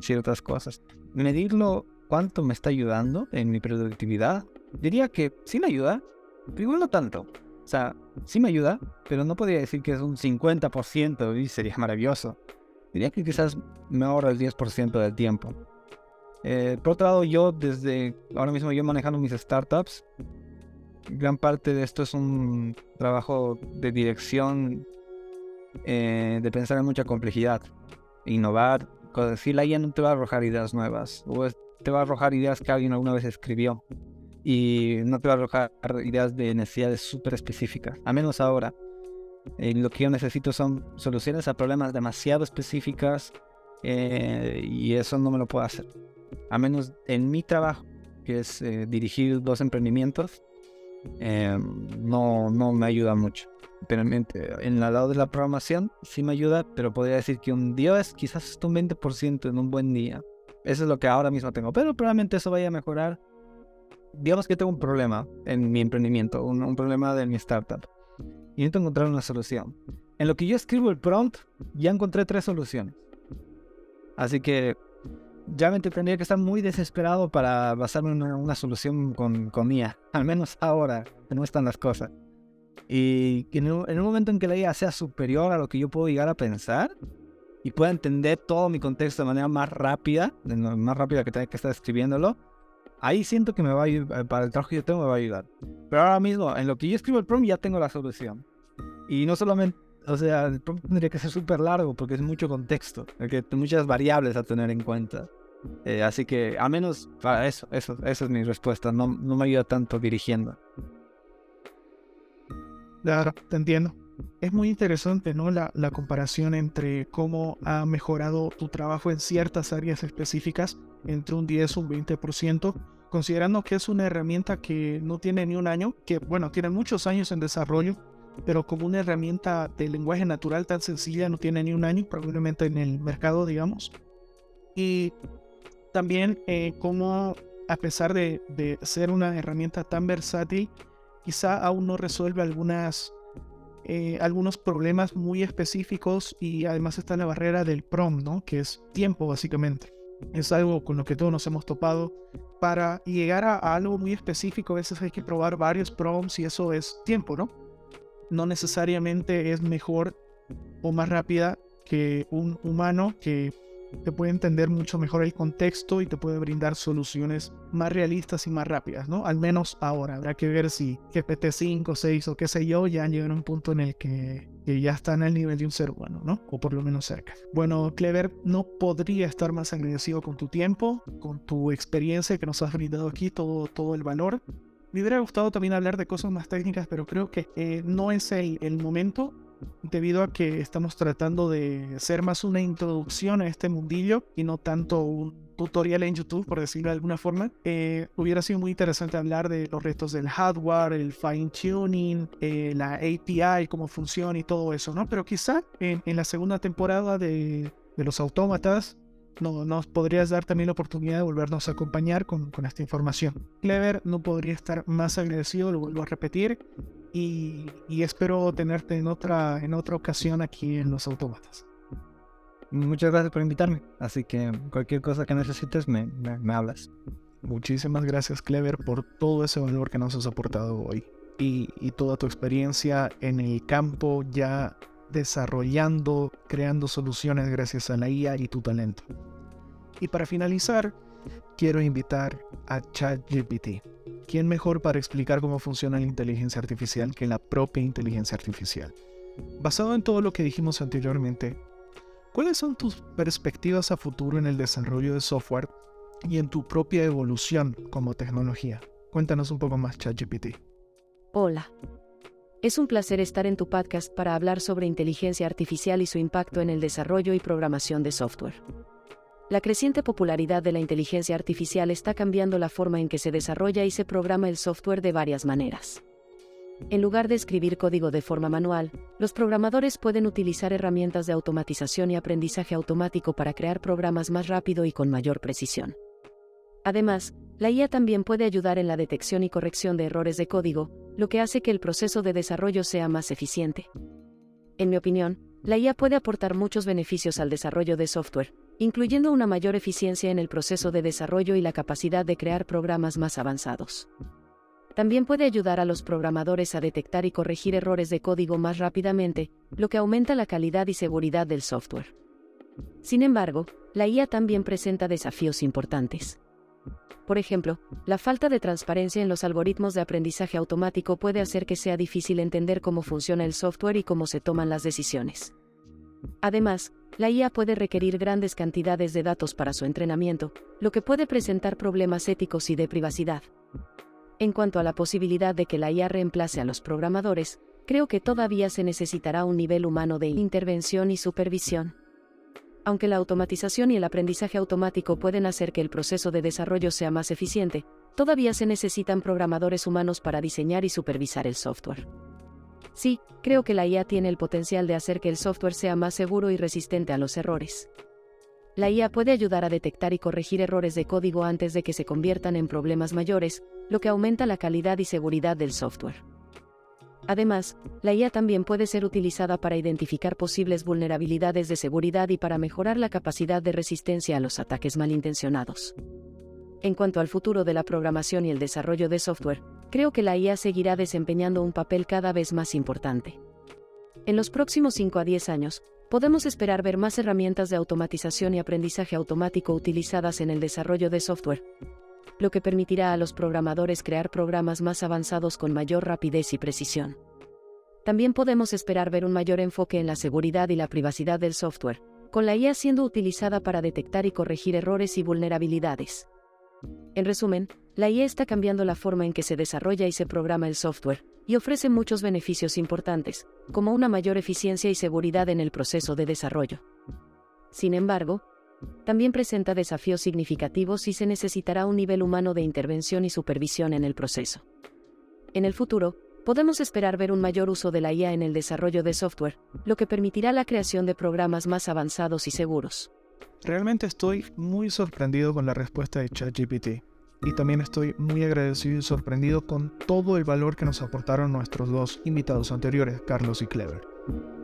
ciertas cosas. Medirlo, ¿cuánto me está ayudando en mi productividad? Diría que sí me ayuda, pero igual no tanto. O sea, sí me ayuda, pero no podría decir que es un 50% y sería maravilloso. Diría que quizás me ahorra el 10% del tiempo. Eh, por otro lado, yo desde ahora mismo yo manejando mis startups, gran parte de esto es un trabajo de dirección, eh, de pensar en mucha complejidad, innovar. Decir la IA no te va a arrojar ideas nuevas, o te va a arrojar ideas que alguien alguna vez escribió, y no te va a arrojar ideas de necesidades súper específicas, a menos ahora. Eh, lo que yo necesito son soluciones a problemas demasiado específicas y eso no me lo puedo hacer a menos en mi trabajo, que es eh, dirigir dos emprendimientos, eh, no, no me ayuda mucho. Pero en, el lado de la programación sí me ayuda, pero podría decir que un día es quizás un 20% en un buen día. Eso es lo que ahora mismo tengo, pero probablemente eso vaya a mejorar. Digamos que tengo un problema en mi emprendimiento, un, un problema de mi startup. Y necesito encontrar una solución. En lo que yo escribo el prompt, ya encontré tres soluciones. Así que ya me tendría que estar muy desesperado para basarme en una, solución con, con IA. Al menos ahora, no están las cosas. Y en el, momento en que la IA sea superior a lo que yo puedo llegar a pensar y pueda entender todo mi contexto de manera más rápida, más rápida que tenga que estar escribiéndolo, ahí siento que me va a ayudar, para el trabajo que yo tengo me va a ayudar. Pero ahora mismo, en lo que yo escribo el prompt ya tengo la solución. Y no solamente, o sea, el prompt tendría que ser súper largo porque es mucho contexto, hay muchas variables a tener en cuenta. Eh, así que, a menos para eso, eso, esa es mi respuesta. No, no me ayuda tanto dirigiendo. Claro, te entiendo. Es muy interesante, ¿no? La, la, comparación entre cómo ha mejorado tu trabajo en ciertas áreas específicas, entre un 10 y un 20%, considerando que es una herramienta que no tiene ni un año, que, bueno, tiene muchos años en desarrollo, pero como una herramienta de lenguaje natural tan sencilla, no tiene ni un año, probablemente en el mercado, digamos. Y también eh, como a pesar de, ser una herramienta tan versátil, quizá aún no resuelve algunas, eh, algunos problemas muy específicos y además está la barrera del prom, ¿no? que es tiempo básicamente. Es algo con lo que todos nos hemos topado. Para llegar a, algo muy específico, a veces hay que probar varios prompts y eso es tiempo, ¿no? No necesariamente es mejor o más rápida que un humano que te puede entender mucho mejor el contexto y te puede brindar soluciones más realistas y más rápidas, ¿no? Al menos ahora. Habrá que ver si GPT-5, 6 o qué sé yo ya llegan a un punto en el que, ya están al nivel de un ser humano, ¿no? O por lo menos cerca. Bueno, Clever, no podría estar más agradecido con tu tiempo, con tu experiencia que nos has brindado aquí, todo, todo el valor. Me hubiera gustado también hablar de cosas más técnicas, pero creo que eh, no es el, el momento debido a que estamos tratando de ser más una introducción a este mundillo y no tanto un tutorial en YouTube, por decirlo de alguna forma. Eh, hubiera sido muy interesante hablar de los retos del hardware, el fine tuning, eh, la API, cómo funciona y todo eso, ¿no? Pero quizá en, la segunda temporada de, de los autómatas no, nos podrías dar también la oportunidad de volvernos a acompañar con, con, esta información. Clever no podría estar más agradecido, lo vuelvo a repetir, y, y, espero tenerte en otra, en otra ocasión aquí en Los Autómatas. Muchas gracias por invitarme, así que cualquier cosa que necesites me, me, hablas. Muchísimas gracias Clever por todo ese valor que nos has aportado hoy y, y toda tu experiencia en el campo ya desarrollando, creando soluciones gracias a la IA y tu talento. Y para finalizar, quiero invitar a ChatGPT. ¿Quién mejor para explicar cómo funciona la inteligencia artificial que la propia inteligencia artificial? Basado en todo lo que dijimos anteriormente, ¿cuáles son tus perspectivas a futuro en el desarrollo de software y en tu propia evolución como tecnología? Cuéntanos un poco más, ChatGPT. Hola, es un placer estar en tu podcast para hablar sobre inteligencia artificial y su impacto en el desarrollo y programación de software. La creciente popularidad de la inteligencia artificial está cambiando la forma en que se desarrolla y se programa el software de varias maneras. En lugar de escribir código de forma manual, los programadores pueden utilizar herramientas de automatización y aprendizaje automático para crear programas más rápido y con mayor precisión. Además, la IA también puede ayudar en la detección y corrección de errores de código, lo que hace que el proceso de desarrollo sea más eficiente. En mi opinión, la IA puede aportar muchos beneficios al desarrollo de software, incluyendo una mayor eficiencia en el proceso de desarrollo y la capacidad de crear programas más avanzados. También puede ayudar a los programadores a detectar y corregir errores de código más rápidamente, lo que aumenta la calidad y seguridad del software. Sin embargo, la IA también presenta desafíos importantes. Por ejemplo, la falta de transparencia en los algoritmos de aprendizaje automático puede hacer que sea difícil entender cómo funciona el software y cómo se toman las decisiones. Además, la IA puede requerir grandes cantidades de datos para su entrenamiento, lo que puede presentar problemas éticos y de privacidad. En cuanto a la posibilidad de que la IA reemplace a los programadores, creo que todavía se necesitará un nivel humano de intervención y supervisión. Aunque la automatización y el aprendizaje automático pueden hacer que el proceso de desarrollo sea más eficiente, todavía se necesitan programadores humanos para diseñar y supervisar el software. Sí, creo que la IA tiene el potencial de hacer que el software sea más seguro y resistente a los errores. La IA puede ayudar a detectar y corregir errores de código antes de que se conviertan en problemas mayores, lo que aumenta la calidad y seguridad del software. Además, la IA también puede ser utilizada para identificar posibles vulnerabilidades de seguridad y para mejorar la capacidad de resistencia a los ataques malintencionados. En cuanto al futuro de la programación y el desarrollo de software, creo que la IA seguirá desempeñando un papel cada vez más importante. En los próximos 5 a 10 años, podemos esperar ver más herramientas de automatización y aprendizaje automático utilizadas en el desarrollo de software, lo que permitirá a los programadores crear programas más avanzados con mayor rapidez y precisión. También podemos esperar ver un mayor enfoque en la seguridad y la privacidad del software, con la IA siendo utilizada para detectar y corregir errores y vulnerabilidades. En resumen, la IA está cambiando la forma en que se desarrolla y se programa el software, y ofrece muchos beneficios importantes, como una mayor eficiencia y seguridad en el proceso de desarrollo. Sin embargo, también presenta desafíos significativos y se necesitará un nivel humano de intervención y supervisión en el proceso. En el futuro, podemos esperar ver un mayor uso de la IA en el desarrollo de software, lo que permitirá la creación de programas más avanzados y seguros. Realmente estoy muy sorprendido con la respuesta de ChatGPT y también estoy muy agradecido y sorprendido con todo el valor que nos aportaron nuestros dos invitados anteriores, Carlos y Clever.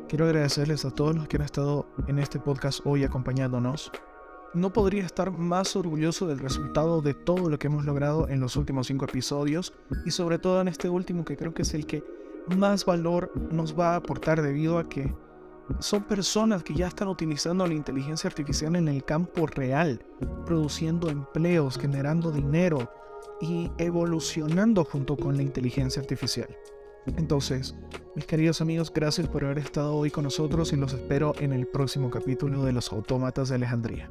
Quiero agradecerles a todos los que han estado en este podcast hoy acompañándonos no podría estar más orgulloso del resultado de todo lo que hemos logrado en los últimos cinco episodios y sobre todo en este último que creo que es el que más valor nos va a aportar debido a que son personas que ya están utilizando la inteligencia artificial en el campo real, produciendo empleos, generando dinero y evolucionando junto con la inteligencia artificial. Entonces, mis queridos amigos, gracias por haber estado hoy con nosotros y los espero en el próximo capítulo de Los Autómatas de Alejandría.